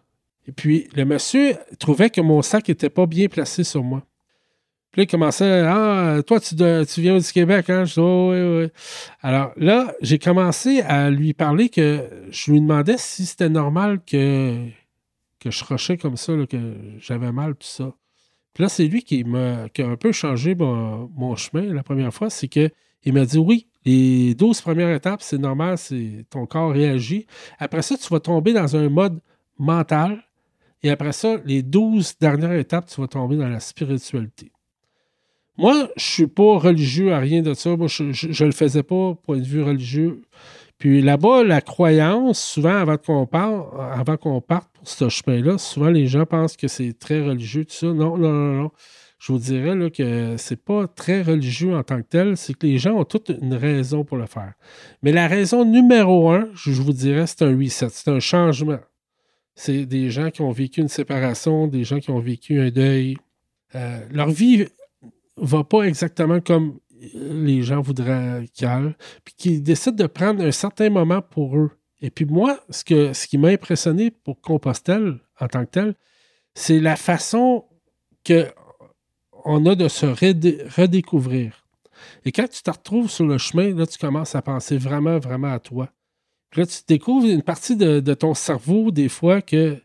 Et puis, le monsieur trouvait que mon sac n'était pas bien placé sur moi. Puis là, il commençait Ah, toi, tu, viens du Québec, hein? Je dis oh, oui, oui. Alors là, j'ai commencé à lui parler que je lui demandais si c'était normal que, que je rochais comme ça, que j'avais mal, tout ça. Puis là, c'est lui qui, m'a, qui a un peu changé mon, chemin la première fois. C'est qu'il m'a dit oui, les 12 premières étapes, c'est normal, c'est ton corps réagit. Après ça, tu vas tomber dans un mode mental. Et après ça, les 12 dernières étapes, tu vas tomber dans la spiritualité. Moi, je ne suis pas religieux à rien de ça. Moi, je ne le faisais pas point de vue religieux. Puis là-bas, la croyance, souvent, avant qu'on parte, avant qu'on parte pour ce chemin-là, souvent les gens pensent que c'est très religieux, tout ça. Non, non, non, non. Je vous dirais là, que c'est pas très religieux en tant que tel, c'est que les gens ont toute une raison pour le faire. Mais la raison numéro un, je vous dirais, c'est un reset, c'est un changement. C'est des gens qui ont vécu une séparation, des gens qui ont vécu un deuil. Euh, leur vie va pas exactement comme les gens voudraient qu'elle, puis qui décident de prendre un certain moment pour eux. Et puis moi, ce, que, ce qui m'a impressionné pour Compostelle en tant que tel, c'est la façon qu'on a de se redécouvrir. Et quand tu te retrouves sur le chemin, là, tu commences à penser vraiment, vraiment à toi. Puis là, tu découvres une partie de, de ton cerveau, des fois, que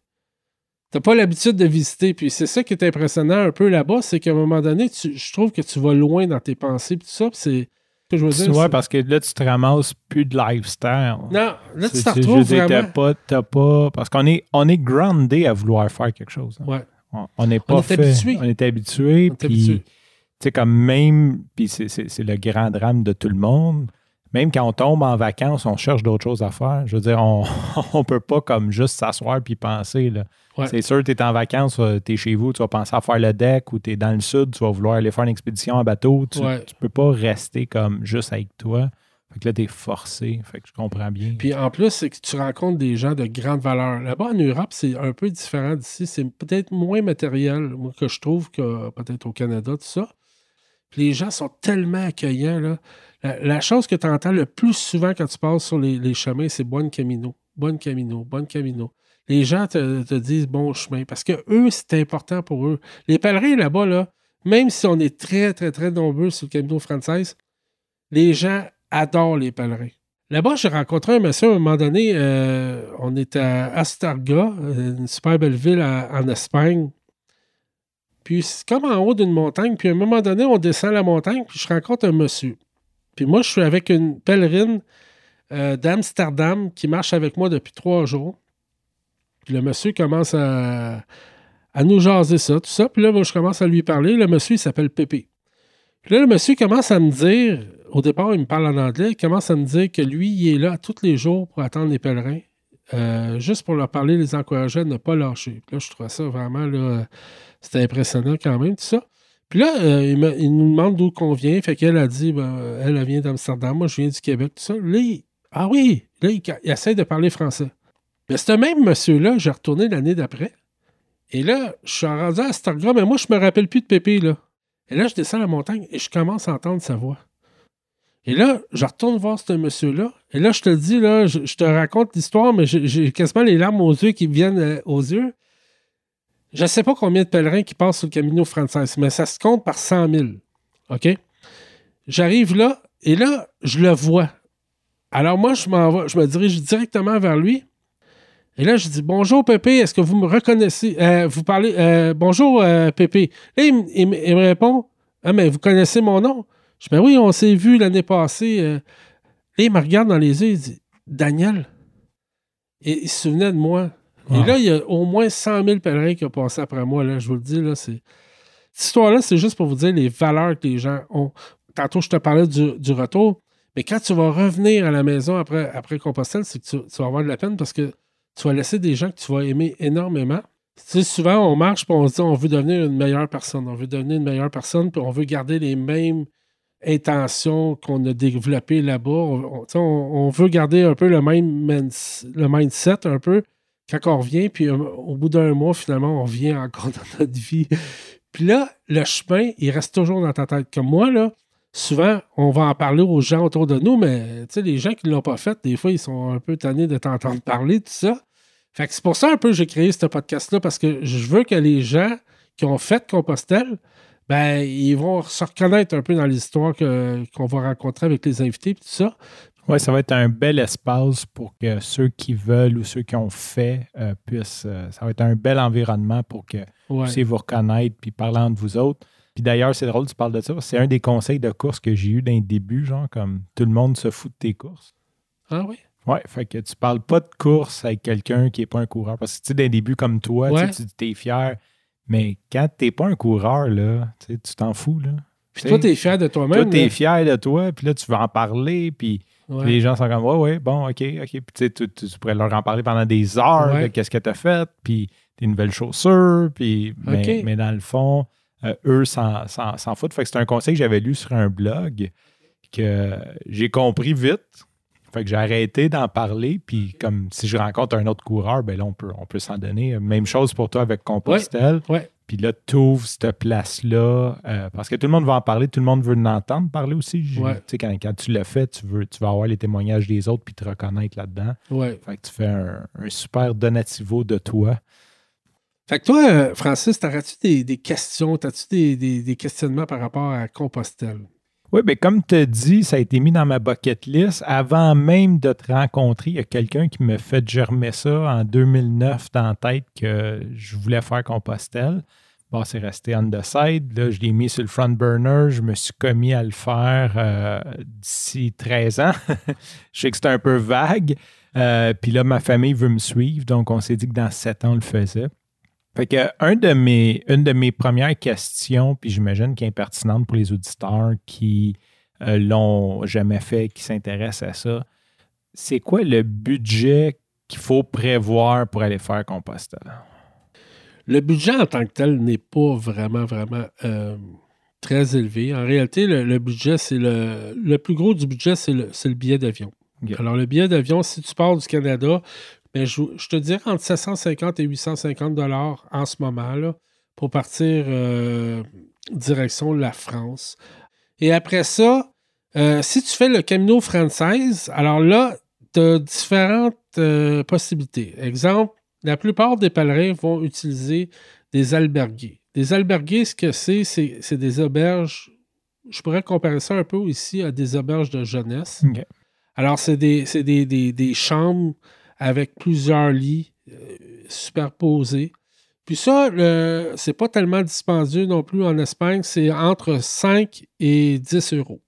tu n'as pas l'habitude de visiter. Puis c'est ça qui est impressionnant un peu là-bas, c'est qu'à un moment donné, je trouve que tu vas loin dans tes pensées. Puis tout ça, c'est. Que je veux dire, ouais, parce que là, tu te ramasses plus de lifestyle. Non, là, tu te retrouves vraiment. pas, pas, parce qu'on est, on est groundé à vouloir faire quelque chose. Hein. Ouais. On n'est pas on est Habitué. On est habitué. Puis, tu sais, comme même, puis c'est le grand drame de tout le monde même quand on tombe en vacances, on cherche d'autres choses à faire. Je veux dire, on ne peut pas comme juste s'asseoir puis penser. C'est sûr, tu es en vacances, euh, tu es chez vous, tu vas penser à faire le deck ou tu es dans le sud, tu vas vouloir aller faire une expédition en bateau. Tu ne peux pas rester comme juste avec toi. Fait que là, tu es forcé. Fait que je comprends bien. Puis en plus, c'est que tu rencontres des gens de grande valeur. Là-bas, en Europe, c'est un peu différent d'ici. C'est peut-être moins matériel, que je trouve, que peut-être au Canada, tout ça. Les gens sont tellement accueillants. Là. La, chose que tu entends le plus souvent quand tu passes sur les, chemins, c'est Bon Camino. Bon Camino, Bon Camino. Les gens te, disent bon chemin parce que eux, c'est important pour eux. Les pèlerins là-bas, là, même si on est très, très, très nombreux sur le Camino français, les gens adorent les pèlerins. Là-bas, j'ai rencontré un monsieur à un moment donné. Euh, on est à Astarga, une super belle ville en Espagne. Puis c'est comme en haut d'une montagne. Puis à un moment donné, on descend la montagne, puis je rencontre un monsieur. Puis moi, je suis avec une pèlerine euh, d'Amsterdam qui marche avec moi depuis trois jours. Puis le monsieur commence à, nous jaser ça, tout ça. Puis là, moi, je commence à lui parler. Le monsieur, il s'appelle Pépé. Puis là, le monsieur commence à me dire, au départ, il me parle en anglais, il commence à me dire que lui, il est là tous les jours pour attendre les pèlerins, euh, juste pour leur parler, les encourager à ne pas lâcher. Puis là, je trouve ça vraiment, c'était impressionnant quand même, tout ça. Puis là, euh, il, nous demande d'où qu'on vient. Fait qu'elle a dit, ben, elle, vient d'Amsterdam, moi je viens du Québec, tout ça. Là, ah oui, là, il, essaie de parler français. Mais ce même monsieur-là, j'ai retourné l'année d'après. Et là, je suis rendu à mais moi, je me rappelle plus de Pépé, là. Et là, je descends la montagne et je commence à entendre sa voix. Et là, je retourne voir ce monsieur-là. Et là, je te dis, là, je, te raconte l'histoire, mais j'ai quasiment les larmes aux yeux qui viennent euh, aux yeux. Je ne sais pas combien de pèlerins qui passent sur le Camino français, mais ça se compte par 100 000. OK? J'arrive là, et là, je le vois. Alors moi, je me dirige directement vers lui. Et là, je dis Bonjour Pépé, est-ce que vous me reconnaissez euh, Vous parlez euh, Bonjour Pépé. Là, il, me répond Ah, mais vous connaissez mon nom? Je dis Ben oui, on s'est vu l'année passée. Là, il me regarde dans les yeux, il dit Daniel. Et il se souvenait de moi. Et là, il y a au moins 100 000 pèlerins qui ont passé après moi. Là, je vous le dis, là, c'est... cette histoire-là, c'est juste pour vous dire les valeurs que les gens ont. Tantôt, je te parlais du, retour, mais quand tu vas revenir à la maison après, après Compostelle, c'est que tu, vas avoir de la peine parce que tu vas laisser des gens que tu vas aimer énormément. Tu sais, souvent, on marche et on se dit on veut devenir une meilleure personne. On veut devenir une meilleure personne, puis on veut garder les mêmes intentions qu'on a développées là-bas. On, on, veut garder un peu le même le mindset, un peu quand on revient, puis euh, au bout d'un mois, finalement, on revient encore dans notre vie. Puis là, le chemin, il reste toujours dans ta tête. Comme moi, là, souvent, on va en parler aux gens autour de nous, mais les gens qui ne l'ont pas fait, des fois, ils sont un peu tannés de t'entendre parler, tout ça. Fait que c'est pour ça un peu que j'ai créé ce podcast-là, parce que je veux que les gens qui ont fait Compostelle, ben, ils vont se reconnaître un peu dans l'histoire qu'on va rencontrer avec les invités, tout ça Oui, ça va être un bel espace pour que ceux qui veulent ou ceux qui ont fait euh, puissent. Euh, ça va être un bel environnement pour que vous puissiez vous reconnaître puis parler entre vous autres. Puis d'ailleurs, c'est drôle, tu parles de ça. C'est un des conseils de course que j'ai eu d'un début, genre comme tout le monde se fout de tes courses. Ah oui? Oui, fait que tu parles pas de course avec quelqu'un qui n'est pas un coureur. Parce que tu sais, d'un début comme toi, tu es fier. Mais quand tu n'es pas un coureur, là, tu t'en fous. Là. Puis toi, tu es fier de toi-même. Toi, tu es fier de toi, puis là, tu veux en parler, puis les gens sont comme, ouais, ouais, bon, OK, OK. Puis tu, tu, pourrais leur en parler pendant des heures de qu'est-ce que tu as fait, puis tes nouvelles chaussures, puis. Mais, dans le fond, euh, eux s'en foutent. Fait que c'est un conseil que j'avais lu sur un blog que j'ai compris vite. Fait que j'ai arrêté d'en parler, puis comme si je rencontre un autre coureur, ben là, on peut, on peut s'en donner. Même chose pour toi avec Compostelle. Ouais. Puis là, tu ouvres cette place-là, euh, parce que tout le monde va en parler, tout le monde veut l'entendre parler aussi. Tu sais, quand, tu le fais, tu, veux, tu vas avoir les témoignages des autres puis te reconnaître là-dedans. Fait que tu fais un, super donativo de toi. Fait que toi, euh, Francis, t'aurais-tu des, des, questions, t'as-tu des, des, questionnements par rapport à Compostelle? Oui, bien, comme tu as dit, ça a été mis dans ma bucket list. Avant même de te rencontrer, il y a quelqu'un qui me fait germer ça en 2009 dans la tête que je voulais faire Compostelle. Bon, c'est resté on the side. Là, je l'ai mis sur le front burner. Je me suis commis à le faire euh, d'ici 13 ans. je sais que c'est un peu vague. Euh, puis là, ma famille veut me suivre. Donc, on s'est dit que dans 7 ans, on le faisait. Fait que un de mes, une de mes premières questions, puis j'imagine qu'elle est pertinente pour les auditeurs qui euh, l'ont jamais fait, qui s'intéressent à ça, c'est quoi le budget qu'il faut prévoir pour aller faire Compostelle? Le budget en tant que tel n'est pas vraiment, vraiment euh, très élevé. En réalité, le, budget, c'est le, le plus gros du budget, c'est le, le, billet d'avion. Alors, le billet d'avion, si tu pars du Canada, je, te dirais entre 750 et 850 dollars en ce moment là, pour partir euh, direction la France. Et après ça, euh, si tu fais le Camino française, alors là, tu as différentes euh, possibilités. Exemple, la plupart des pèlerins vont utiliser des albergues. Des albergues, ce que c'est, c'est des auberges. Je pourrais comparer ça un peu ici à des auberges de jeunesse. Alors, c'est des, des, chambres avec plusieurs lits euh, superposés. Puis ça, c'est pas tellement dispendieux non plus en Espagne, c'est entre 5 et 10 euros.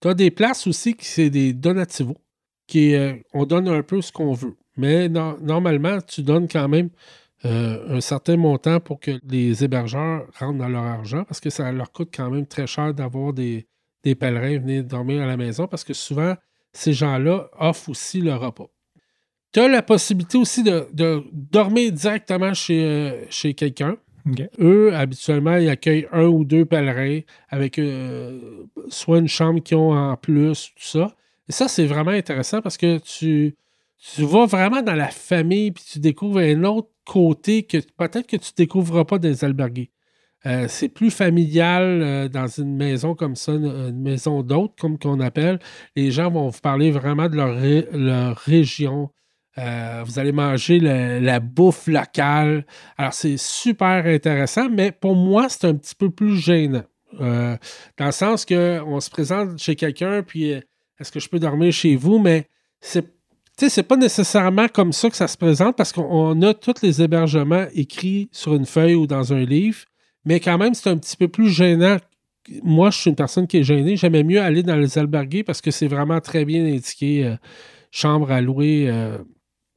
Tu as des places aussi qui c'est des donativos, qui euh, on donne un peu ce qu'on veut. Mais normalement, tu donnes quand même euh, un certain montant pour que les hébergeurs rentrent dans leur argent parce que ça leur coûte quand même très cher d'avoir des, des pèlerins venir dormir à la maison parce que souvent, ces gens-là offrent aussi le repas. Tu as la possibilité aussi de, dormir directement chez, euh, chez quelqu'un. Eux, habituellement, ils accueillent un ou deux pèlerins avec euh, soit une chambre qu'ils ont en plus, tout ça. Et ça, c'est vraiment intéressant parce que tu, tu vas vraiment dans la famille puis tu découvres un autre côté que peut-être que tu ne découvriras pas des albergues. Euh, c'est plus familial dans une maison comme ça, une, maison d'hôtes, comme qu'on appelle. Les gens vont vous parler vraiment de leur, leur région, euh, vous allez manger la bouffe locale. Alors, c'est super intéressant, mais pour moi, c'est un petit peu plus gênant. Euh, dans le sens qu'on se présente chez quelqu'un, puis euh, est-ce que je peux dormir chez vous? Mais c'est c'est pas nécessairement comme ça que ça se présente parce qu'on a tous les hébergements écrits sur une feuille ou dans un livre, mais quand même, c'est un petit peu plus gênant. Moi, je suis une personne qui est gênée. J'aimais mieux aller dans les albergues parce que c'est vraiment très bien indiqué. chambre à louer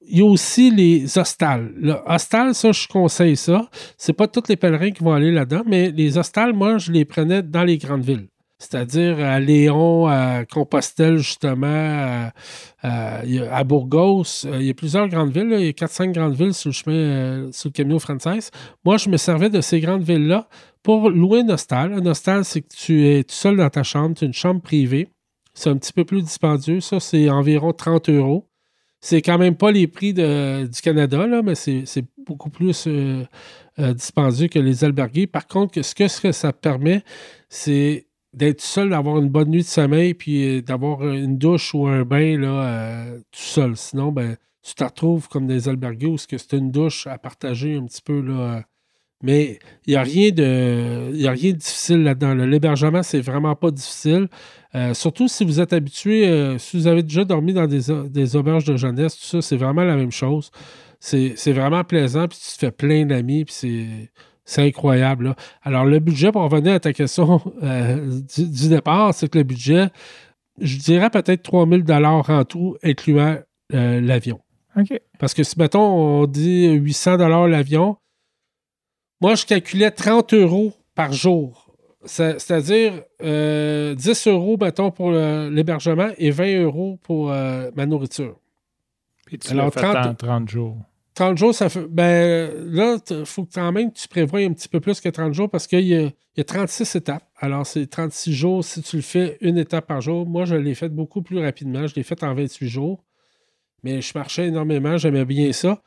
il y a aussi les hostales. Le hostal, ça, je conseille ça. C'est pas tous les pèlerins qui vont aller là-dedans, mais les hostales, moi, je les prenais dans les grandes villes. C'est-à-dire à Léon, à Compostelle, justement, à, Burgos. Euh, il y a plusieurs grandes villes. Il y a 4-5 grandes villes sur le chemin, euh, sur le Camino Frances. Moi, je me servais de ces grandes villes-là pour louer un hostal. Un hostal, c'est que tu es tout seul dans ta chambre. Tu as une chambre privée. C'est un petit peu plus dispendieux. Ça, c'est environ 30 euros. C'est quand même pas les prix du Canada, mais c'est beaucoup plus euh, euh, que les albergues. Par contre, ce que, ça permet, c'est d'être seul, d'avoir une bonne nuit de sommeil, puis euh, d'avoir une douche ou un bain là, tout seul. Sinon, ben, tu te retrouves comme des albergues où c'est une douche à partager un petit peu Mais il n'y a, rien de, y a rien de difficile là-dedans. L'hébergement, c'est vraiment pas difficile. Euh, surtout si vous êtes habitué, euh, si vous avez déjà dormi dans des, auberges de jeunesse, tout ça, c'est vraiment la même chose. C'est vraiment plaisant, puis tu te fais plein d'amis, puis c'est incroyable. Alors, le budget, pour revenir à ta question euh, du, départ, c'est que le budget, je dirais peut-être 3000 en tout, incluant l'avion. OK. Parce que si, mettons, on dit 800 l'avion, moi, je calculais 30 euros par jour. C'est-à-dire 10 euh, euros, mettons, pour l'hébergement et 20 euros pour euh, ma nourriture. Puis tu Alors, fait 30, 30 jours. 30 jours, ça fait. Ben là, il faut quand même que tu prévois un petit peu plus que 30 jours parce qu'il y, y, a 36 étapes. Alors, c'est 36 jours si tu le fais une étape par jour. Moi, je l'ai fait beaucoup plus rapidement. Je l'ai fait en 28 jours. Mais je marchais énormément. J'aimais bien ça.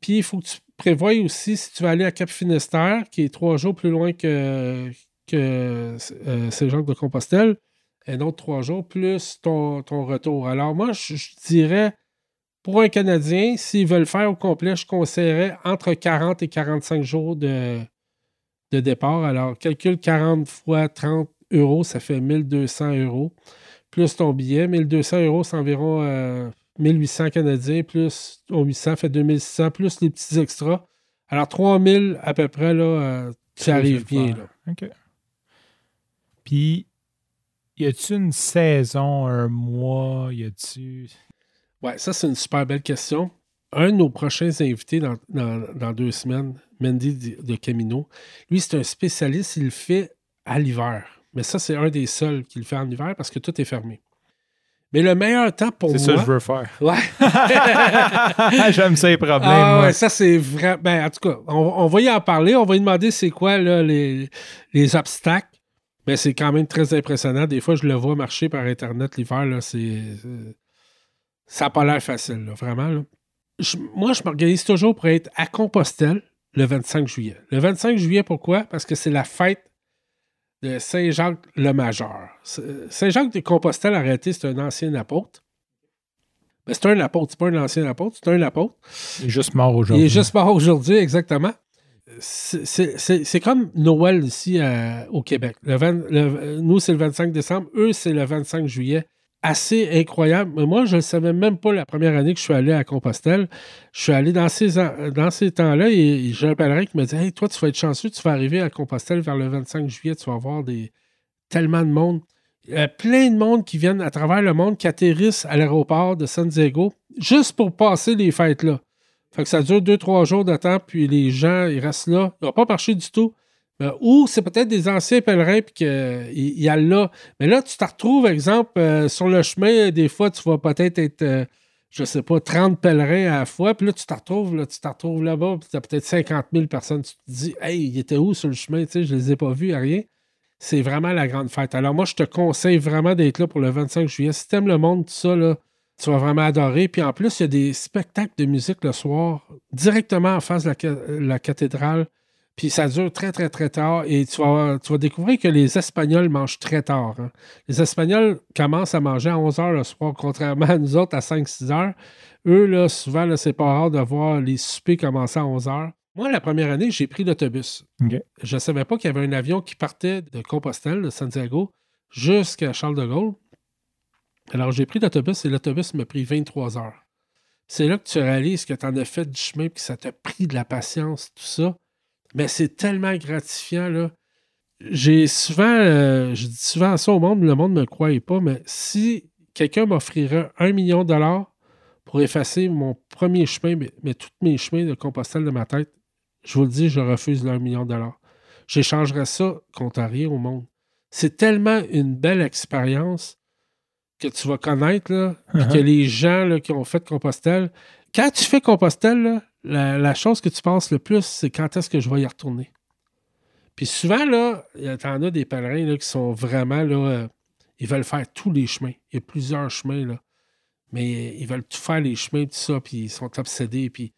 Puis, il faut que tu prévois aussi, si tu vas aller à Cap Finistère, qui est trois jours plus loin que, que euh, Saint-Jacques de Compostelle, un autre trois jours, plus ton, retour. Alors, moi, je, dirais, pour un Canadien, s'ils veulent faire au complet, je conseillerais entre 40 et 45 jours de, de départ. Alors, calcule 40 fois 30 euros, ça fait 1200 euros. Plus ton billet, 1200 euros, c'est environ euh, 1800 Canadiens, plus 800 fait 2600, plus les petits extras. Alors, 3000 à peu près, là, euh, tu arrives bien. Là. OK. Puis, y a-tu une saison, un mois, y a-tu? Ouais, ça, c'est une super belle question. Un de nos prochains invités dans, dans deux semaines, Mendy de Camino, lui, c'est un spécialiste, il le fait à l'hiver. Mais ça, c'est un des seuls qui le fait en hiver parce que tout est fermé. Mais le meilleur temps pour moi. C'est ça que je veux faire. Ouais. J'aime les problèmes. Ah, ouais, ça, c'est vrai. Ben, en tout cas, on, va y en parler. On va lui demander c'est quoi là, les, les obstacles. Mais c'est quand même très impressionnant. Des fois, je le vois marcher par Internet l'hiver. Là, c'est, ça n'a pas l'air facile, là, vraiment. Là. moi, je m'organise toujours pour être à Compostelle le 25 juillet. Le 25 juillet, pourquoi? Parce que c'est la fête de Saint-Jacques-le-Majeur. Saint-Jacques de Compostelle, arrêté, c'est un ancien apôtre. Mais c'est un apôtre, c'est pas un ancien apôtre, c'est un apôtre. Il est juste mort aujourd'hui. Il est juste mort aujourd'hui, exactement. C'est comme Noël ici euh, au Québec. nous, c'est le 25 décembre. Eux, c'est le 25 juillet assez incroyable. Moi, je ne savais même pas la première année que je suis allé à Compostelle. Je suis allé dans ces, dans ces temps-là et j'ai un pèlerin qui me dit Hey, toi, tu vas être chanceux, tu vas arriver à Compostelle vers le 25 juillet, tu vas voir des, tellement de monde. A plein de monde qui viennent à travers le monde, qui atterrissent à l'aéroport de San Diego juste pour passer les fêtes là. Fait que ça dure deux, trois jours de temps, puis les gens, ils restent là. Ils n'ont pas marché du tout. Euh, ou c'est peut-être des anciens pèlerins puis qu'il y a là. Mais là, tu te retrouves, exemple, euh, sur le chemin, des fois, tu vas peut-être être, euh, je sais pas, 30 pèlerins à la fois, puis là, tu te retrouves, là, tu te retrouves là-bas, puis tu as peut-être 50 000 personnes. Tu te dis, hey, ils étaient où sur le chemin? Tu sais, je les ai pas vus, rien. C'est vraiment la grande fête. Alors, moi, je te conseille vraiment d'être là pour le 25 juillet. Si tu aimes le monde, tout ça, là, tu vas vraiment adorer. Puis en plus, il y a des spectacles de musique le soir, directement en face de la cathédrale. Puis ça dure très, très, très tard. Et tu vas, tu vas découvrir que les Espagnols mangent très tard. Hein. Les Espagnols commencent à manger à 11 h le soir, contrairement à nous autres à 5-6 heures. Eux, là, souvent, là, c'est pas rare de voir les soupers commencer à 11 h. Moi, la première année, j'ai pris l'autobus. Je ne savais pas qu'il y avait un avion qui partait de Compostelle, de Santiago, jusqu'à Charles de Gaulle. Alors, j'ai pris l'autobus et l'autobus m'a pris 23 heures. C'est là que tu réalises que tu en as fait du chemin et que ça t'a pris de la patience, tout ça. Mais c'est tellement gratifiant, là. J'ai souvent, euh, je dis souvent ça au monde, le monde ne me croyait pas, mais si quelqu'un m'offrirait un million de dollars pour effacer mon premier chemin, mais, tous mes chemins de Compostelle de ma tête, je vous le dis, je refuse le million de dollars. J'échangerais ça contre rien au monde. C'est tellement une belle expérience que tu vas connaître, là, uh-huh. que les gens qui ont fait Compostelle, quand tu fais Compostelle, la, chose que tu penses le plus, c'est quand est-ce que je vais y retourner. Puis souvent, là, en as des pèlerins qui sont vraiment là, euh, ils veulent faire tous les chemins. Il y a plusieurs chemins. Mais ils veulent tout faire les chemins, tout ça, puis ils sont obsédés. Puis,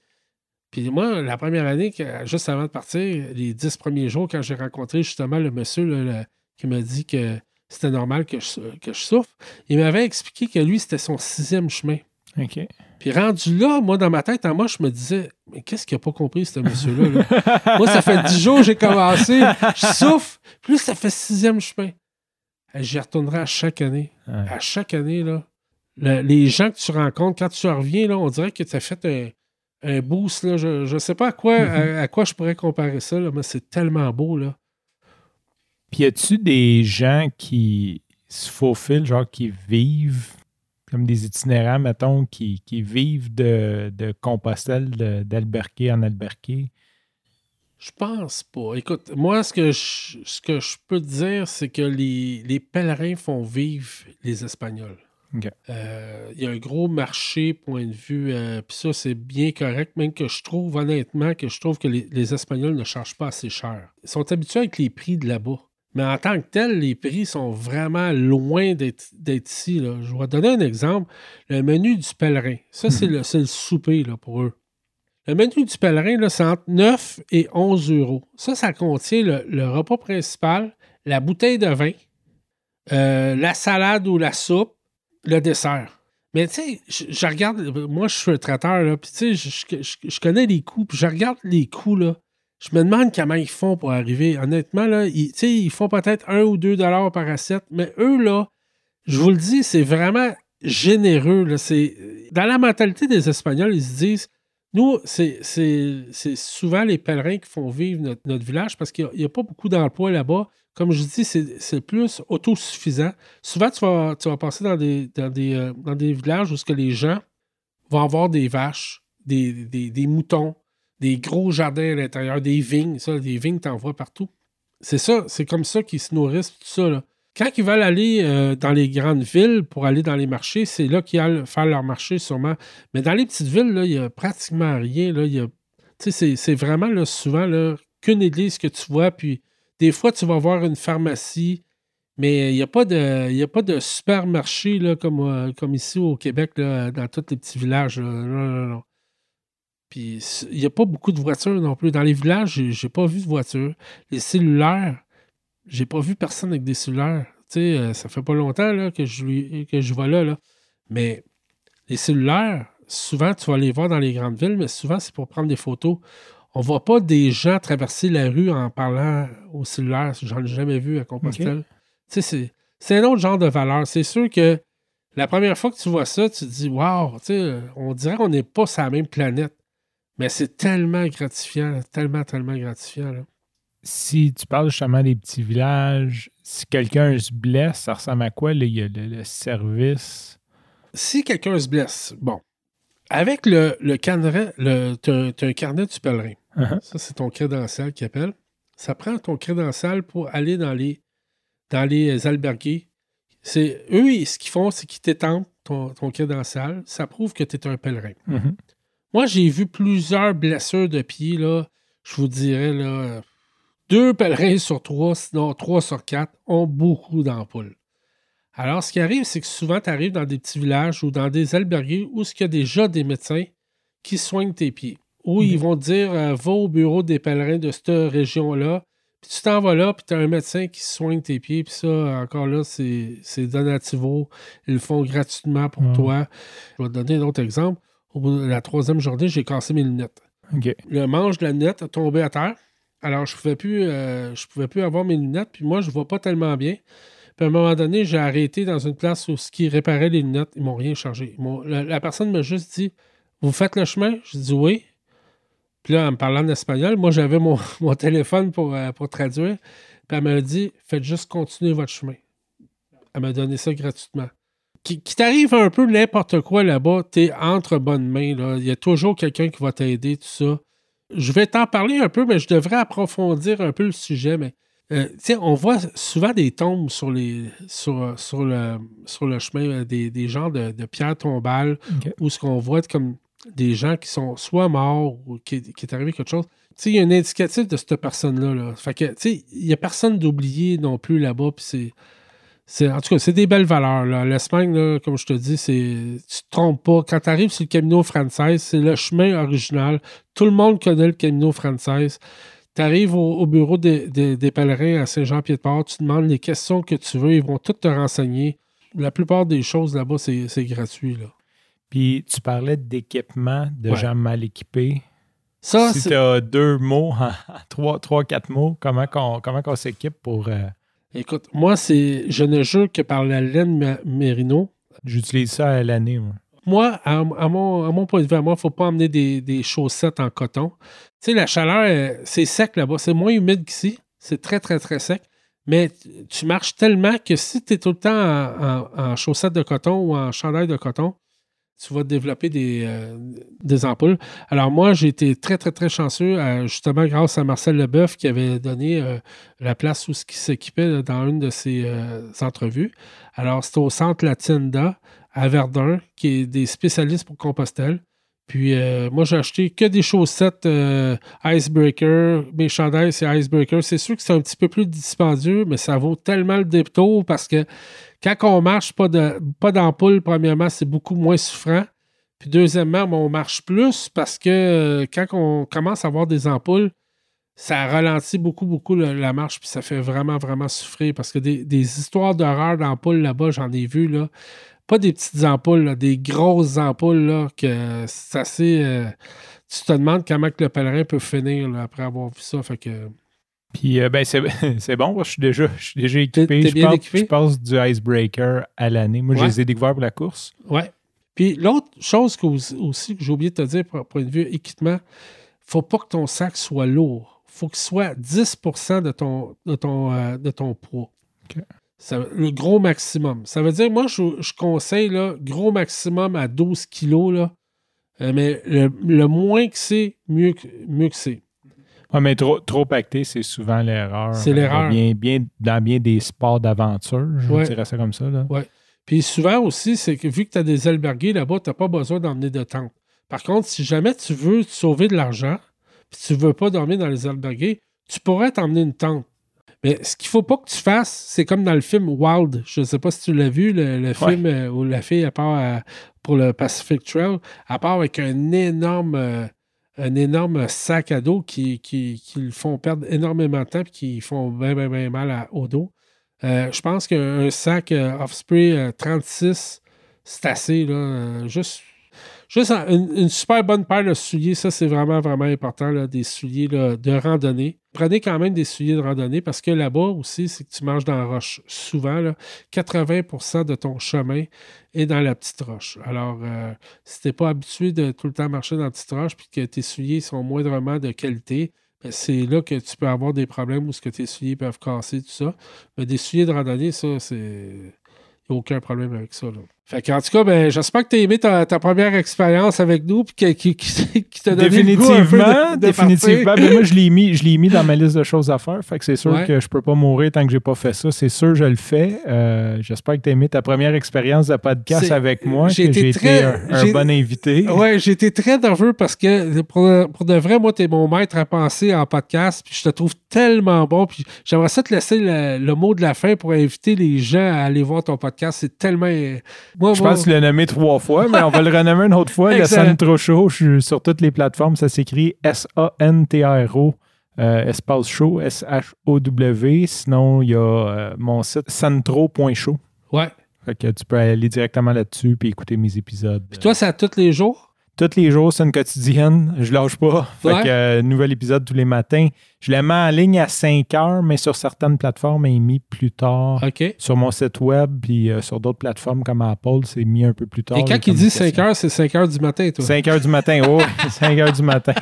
puis moi, la première année, juste avant de partir, les dix premiers jours, quand j'ai rencontré justement le monsieur qui m'a dit que c'était normal que je, que je souffre, il m'avait expliqué que lui, c'était son sixième chemin. OK. Puis rendu là, moi, dans ma tête, en moi, je me disais, mais qu'est-ce qu'il n'a pas compris, ce monsieur-là? là? moi, ça fait dix jours que j'ai commencé, je souffre. Plus ça fait sixième chemin. J'y retournerai à chaque année. Ouais. À chaque année, là. Le- les gens que tu rencontres, quand tu reviens, là, on dirait que tu as fait un, un boost. Là. Je ne sais pas à quoi, à, à quoi je pourrais comparer ça, là, mais c'est tellement beau. Là. Puis y a-tu des gens qui se faufilent, genre qui vivent comme des itinérants, mettons, qui, qui vivent de, de Compostelle, d'Alberqué en Alberqué? Je pense pas. Écoute, moi, ce que je, ce que je peux te dire, c'est que les, les pèlerins font vivre les Espagnols. Euh, Il y a un gros marché, point de vue. euh, Puis ça, c'est bien correct, même que je trouve, honnêtement, que je trouve que les, les Espagnols ne chargent pas assez cher. Ils sont habitués avec les prix de là-bas. Mais en tant que tel, les prix sont vraiment loin d'être ici. là. Je vais donner un exemple. Le menu du pèlerin. Ça, c'est le, c'est le souper là, pour eux. Le menu du pèlerin, c'est entre 9 et 11 euros. Ça, ça contient le, le repas principal, la bouteille de vin, euh, la salade ou la soupe, le dessert. Mais tu sais, je, je regarde, moi je suis un traiteur, là, puis tu sais, je, je- je- je connais les coûts, puis je regarde les coûts, là. Je me demande comment ils font pour arriver. Honnêtement, là, ils, ils font peut-être 1 ou 2 dollars par assiette, mais eux, là, je vous le dis, c'est vraiment généreux. Dans la mentalité des Espagnols, ils se disent, nous, c'est, souvent les pèlerins qui font vivre notre, village parce qu'il n'y a, pas beaucoup d'emplois là-bas. Comme je dis, c'est, plus autosuffisant. Souvent, tu vas, tu vas passer dans des, dans, des, euh, dans des villages où les gens vont avoir des vaches, des, des, des moutons, des gros jardins à l'intérieur, des vignes. Ça, des vignes, t'en vois partout. C'est ça, c'est comme ça qu'ils se nourrissent, tout ça. Quand ils veulent aller euh, dans les grandes villes pour aller dans les marchés, c'est là qu'ils allent faire leur marché sûrement. Mais dans les petites villes, il n'y a pratiquement rien. Là, y a, c'est, vraiment souvent qu'une église que tu vois, puis des fois, tu vas voir une pharmacie, mais il n'y a pas de, a pas de supermarché là, comme, euh, ici au Québec, dans tous les petits villages. Non, non, non. Puis il n'y a pas beaucoup de voitures non plus. Dans les villages, j'ai, pas vu de voitures. Les cellulaires, j'ai pas vu personne avec des cellulaires. Tu sais, euh, ça fait pas longtemps là, que, je, que je vois là, là. Mais les cellulaires, souvent, tu vas les voir dans les grandes villes, mais souvent, c'est pour prendre des photos. On voit pas des gens traverser la rue en parlant au cellulaire. J'en ai jamais vu à Compostelle. Tu sais, c'est, c'est un autre genre de valeur. C'est sûr que la première fois que tu vois ça, tu te dis, waouh, tu sais, on dirait qu'on n'est pas sur la même planète. Mais c'est tellement gratifiant, là, tellement, tellement gratifiant. là. Si tu parles justement des petits villages, si quelqu'un se blesse, ça ressemble à quoi? le, le service? Si quelqu'un se blesse, bon, avec le, le carnet, le, t'as, t'as un carnet du pèlerin. Uh-huh. Ça, c'est ton crédential qui appelle. Ça prend ton crédential pour aller dans les, dans les albergues. C'est, eux, ce qu'ils font, c'est qu'ils t'étampent ton, ton crédential. Ça prouve que tu es un pèlerin. Mhm. Moi, j'ai vu plusieurs blessures de pied, là. Je vous dirais, là, deux pèlerins sur trois, sinon trois sur quatre, ont beaucoup d'ampoules. Alors, ce qui arrive, c'est que souvent, tu arrives dans des petits villages ou dans des albergues où il y a déjà des médecins qui soignent tes pieds. Ou ils vont te dire, euh, va au bureau des pèlerins de cette région-là, puis tu t'en vas là, puis tu as un médecin qui soigne tes pieds, puis ça, encore là, c'est donativo. Ils le font gratuitement pour Ouais. toi. Je vais te donner un autre exemple. Au bout de la troisième journée, j'ai cassé mes lunettes. Le manche de la lunette a tombé à terre. Alors, je pouvais plus, euh, je pouvais plus avoir mes lunettes. Puis moi, je vois pas tellement bien. Puis à un moment donné, j'ai arrêté dans une place où ce qui réparait les lunettes, ils m'ont rien chargé. M'ont- la, la personne m'a juste dit Vous faites le chemin Je dis oui. Puis là, en me parlant en espagnol, moi, j'avais mon, mon téléphone pour, euh, pour traduire. Puis elle m'a dit Faites juste continuer votre chemin. Elle m'a donné ça gratuitement. Qui, qui t'arrive un peu n'importe quoi là-bas, t'es entre bonnes mains. Là. Il y a toujours quelqu'un qui va t'aider, tout ça. Je vais t'en parler un peu, mais je devrais approfondir un peu le sujet. Mais euh, on voit souvent des tombes sur, les, sur, sur, le, sur le chemin, euh, des, des genres de, de pierres tombales, où ce qu'on voit comme des gens qui sont soit morts ou qui, qui est arrivé quelque chose. Tu sais, il y a un indicatif de cette personne-là. Là. Fait que, tu sais, il n'y a personne d'oublié non plus là-bas. Puis c'est. C'est- En tout cas, c'est des belles valeurs. là. L'Espagne, là, comme je te dis, c'est. Tu te trompes pas. Quand tu arrives sur le Camino Frances, c'est le chemin original. Tout le monde connaît le Camino Frances. Tu arrives au, au bureau des, des- des pèlerins à Saint-Jean-Pied-de-Port, tu demandes les questions que tu veux, ils vont toutes te renseigner. La plupart des choses là-bas, c'est c'est gratuit. Là. Puis tu parlais d'équipement de Ouais. gens mal équipés. Ça, si tu as deux mots, trois, trois, quatre mots, comment qu'on comment s'équipe pour. euh, écoute, moi, c'est, je ne jure que par la laine mérino. J'utilise ça à l'année. moi. Moi, à, à mon, à mon point de vue, à moi, il ne faut pas emmener des, des chaussettes en coton. Tu sais, la chaleur, euh, c'est sec là-bas. C'est moins humide qu'ici. C'est très, très, très sec. Mais tu- tu marches tellement que si tu es tout le temps en, en- en chaussettes de coton ou en chandail de coton, tu vas développer des, euh, des ampoules. Alors moi, j'ai été très, très, très chanceux, euh, justement grâce à Marcel Leboeuf qui avait donné euh, la place où ce qui s'équipait dans une de ses entrevues. Alors, c'était au centre La Tienda à Verdun, qui est des spécialistes pour Compostelle. Puis moi, j'ai acheté que des chaussettes Icebreaker. Mes chandails, c'est Icebreaker. C'est sûr que c'est un petit peu plus dispendieux, mais ça vaut tellement le détour parce que quand on marche, pas de pas d'ampoule, premièrement, c'est beaucoup moins souffrant. Puis deuxièmement, ben, on marche plus parce que euh, quand on commence à avoir des ampoules, ça ralentit beaucoup, beaucoup la marche, puis ça fait vraiment, vraiment souffrir. Parce que des, histoires d'horreur d'ampoules là-bas, j'en ai vu, là. Pas des petites ampoules, des grosses ampoules, que c'est assez. euh, tu te demandes comment le pèlerin peut finir après avoir vu ça. Fait que. Puis, euh, ben, c'est bon, moi, je suis déjà, je suis déjà équipé. t'es je, bien passe, équipé? je passe du icebreaker à l'année. Moi, je les ai découverts pour la course. Ouais. Puis l'autre chose que aussi, que j'ai oublié de te dire, pour point de vue équipement, faut pas que ton sac soit lourd. faut qu'il soit 10 de ton, de ton, euh, de ton poids. Ça- le gros maximum. Ça veut dire, moi, je, je conseille là, gros maximum à 12 kilos, là, Euh, mais le, le moins que c'est, mieux que, mieux que c'est. Ouais, mais trop, trop pacté, c'est souvent l'erreur. C'est l'erreur. Euh, Bien, bien, dans bien des sports d'aventure, je Ouais. dirais ça comme ça. Là. Puis souvent aussi, c'est que vu que tu as des albergués là-bas, tu n'as pas besoin d'emmener de tente. Par contre, si jamais tu veux te sauver de l'argent, puis tu ne veux pas dormir dans les albergués, tu pourrais t'emmener une tente. Mais ce qu'il faut pas que tu fasses, c'est comme dans le film Wild. Je ne sais pas si tu l'as vu, le, le film euh, où la fille, elle part à- pour le Pacific Trail, elle part avec un énorme, euh, un énorme sac à dos qui, qui, le font perdre énormément de temps et qui font bien, mal au dos. Euh, je pense qu'un sac euh, Offspray euh, 36, c'est assez. Euh, juste juste un- une, super bonne paire de souliers, ça c'est vraiment, vraiment important. Là, des souliers de randonnée. Prenez quand même des souliers de randonnée parce que là-bas aussi, c'est que tu marches dans la roche. Souvent, là, 80% de ton chemin est dans la petite roche. Alors, euh, si tu n'es pas habitué de tout le temps marcher dans la petite roche puis que tes souliers sont moindrement de qualité, ben, c'est là que tu peux avoir des problèmes où ce que tes souliers peuvent casser, tout ça. Mais des souliers de randonnée, ça, c'est. Aucun problème avec ça. Fait qu'en tout cas, ben, j'espère que tu as aimé ta, ta première expérience avec nous que- qui, qui, qui t'a donné le goût un peu Définitivement, de- de définitivement. partir. Ben, moi, je l'ai mis, je mis dans ma liste de choses à faire. Fait que c'est sûr Ouais. que je peux pas mourir tant que j'ai pas fait ça. C'est sûr, je le fais. Euh, J'espère que tu as aimé ta première expérience de podcast avec moi. j'ai été J'ai très- été un, un j'ai- bon invité. Ouais, j'étais très nerveux parce que pour, pour de vrai, moi, tu es mon maître à penser en podcast, puis je te trouve tellement bon. Puis j'aimerais ça te laisser le, le mot de la fin pour inviter les gens à aller voir ton podcast. C'est tellement. Moi, Je moi- pense que tu l'as nommé trois fois, mais on va le renommer une autre fois. Le Excellent. Santro Show, je suis sur toutes les plateformes. Ça s'écrit S-A-N-T-R-O, euh, espace show, S-H-O-W. Sinon, il y a euh, mon site santro.show. Ouais. Fait que tu peux aller directement là-dessus et écouter mes épisodes. Puis toi, c'est à tous les jours? Tous les jours, c'est une quotidienne. Je lâche pas. Fait que, euh, nouvel épisode tous les matins. Je le mets en ligne à 5 heures, mais sur certaines plateformes, il est mis plus tard. Sur mon site web, puis euh, sur d'autres plateformes comme Apple, c'est mis un peu plus tard. Et quand il dit 5 communications. heures, c'est 5 heures du matin, toi. 5 heures du matin, oh, 5 heures du matin.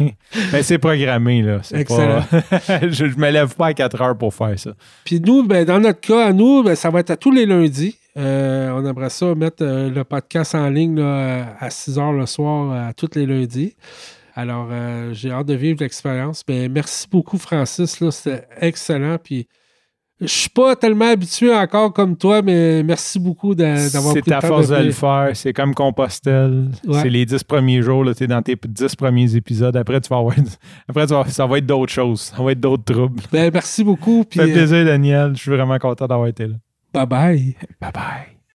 Mais c'est programmé, là. C'est Excellent. pas- je ne me lève pas à 4 heures pour faire ça. Puis nous, ben, dans notre cas, à nous, ben, ça va être à tous les lundis. Euh, on aimerait ça mettre euh, le podcast en ligne là, à 6 heures le soir à tous les lundis. Alors, euh, j'ai hâte de vivre l'expérience. Ben, merci beaucoup, Francis. C'était excellent. Puis, je suis pas tellement habitué encore comme toi, mais merci beaucoup d'a- d'avoir pris C'est à force de le faire. C'est comme Compostelle. Ouais. C'est les 10 premiers jours. Tu es dans tes 10 premiers épisodes. Après, tu vas avoir, après tu vas- ça va être d'autres choses. Ça va être d'autres troubles. Ben, merci beaucoup. Puis, Ça fait euh, plaisir, Daniel. Je suis vraiment content d'avoir été là. Bye bye. Bye bye.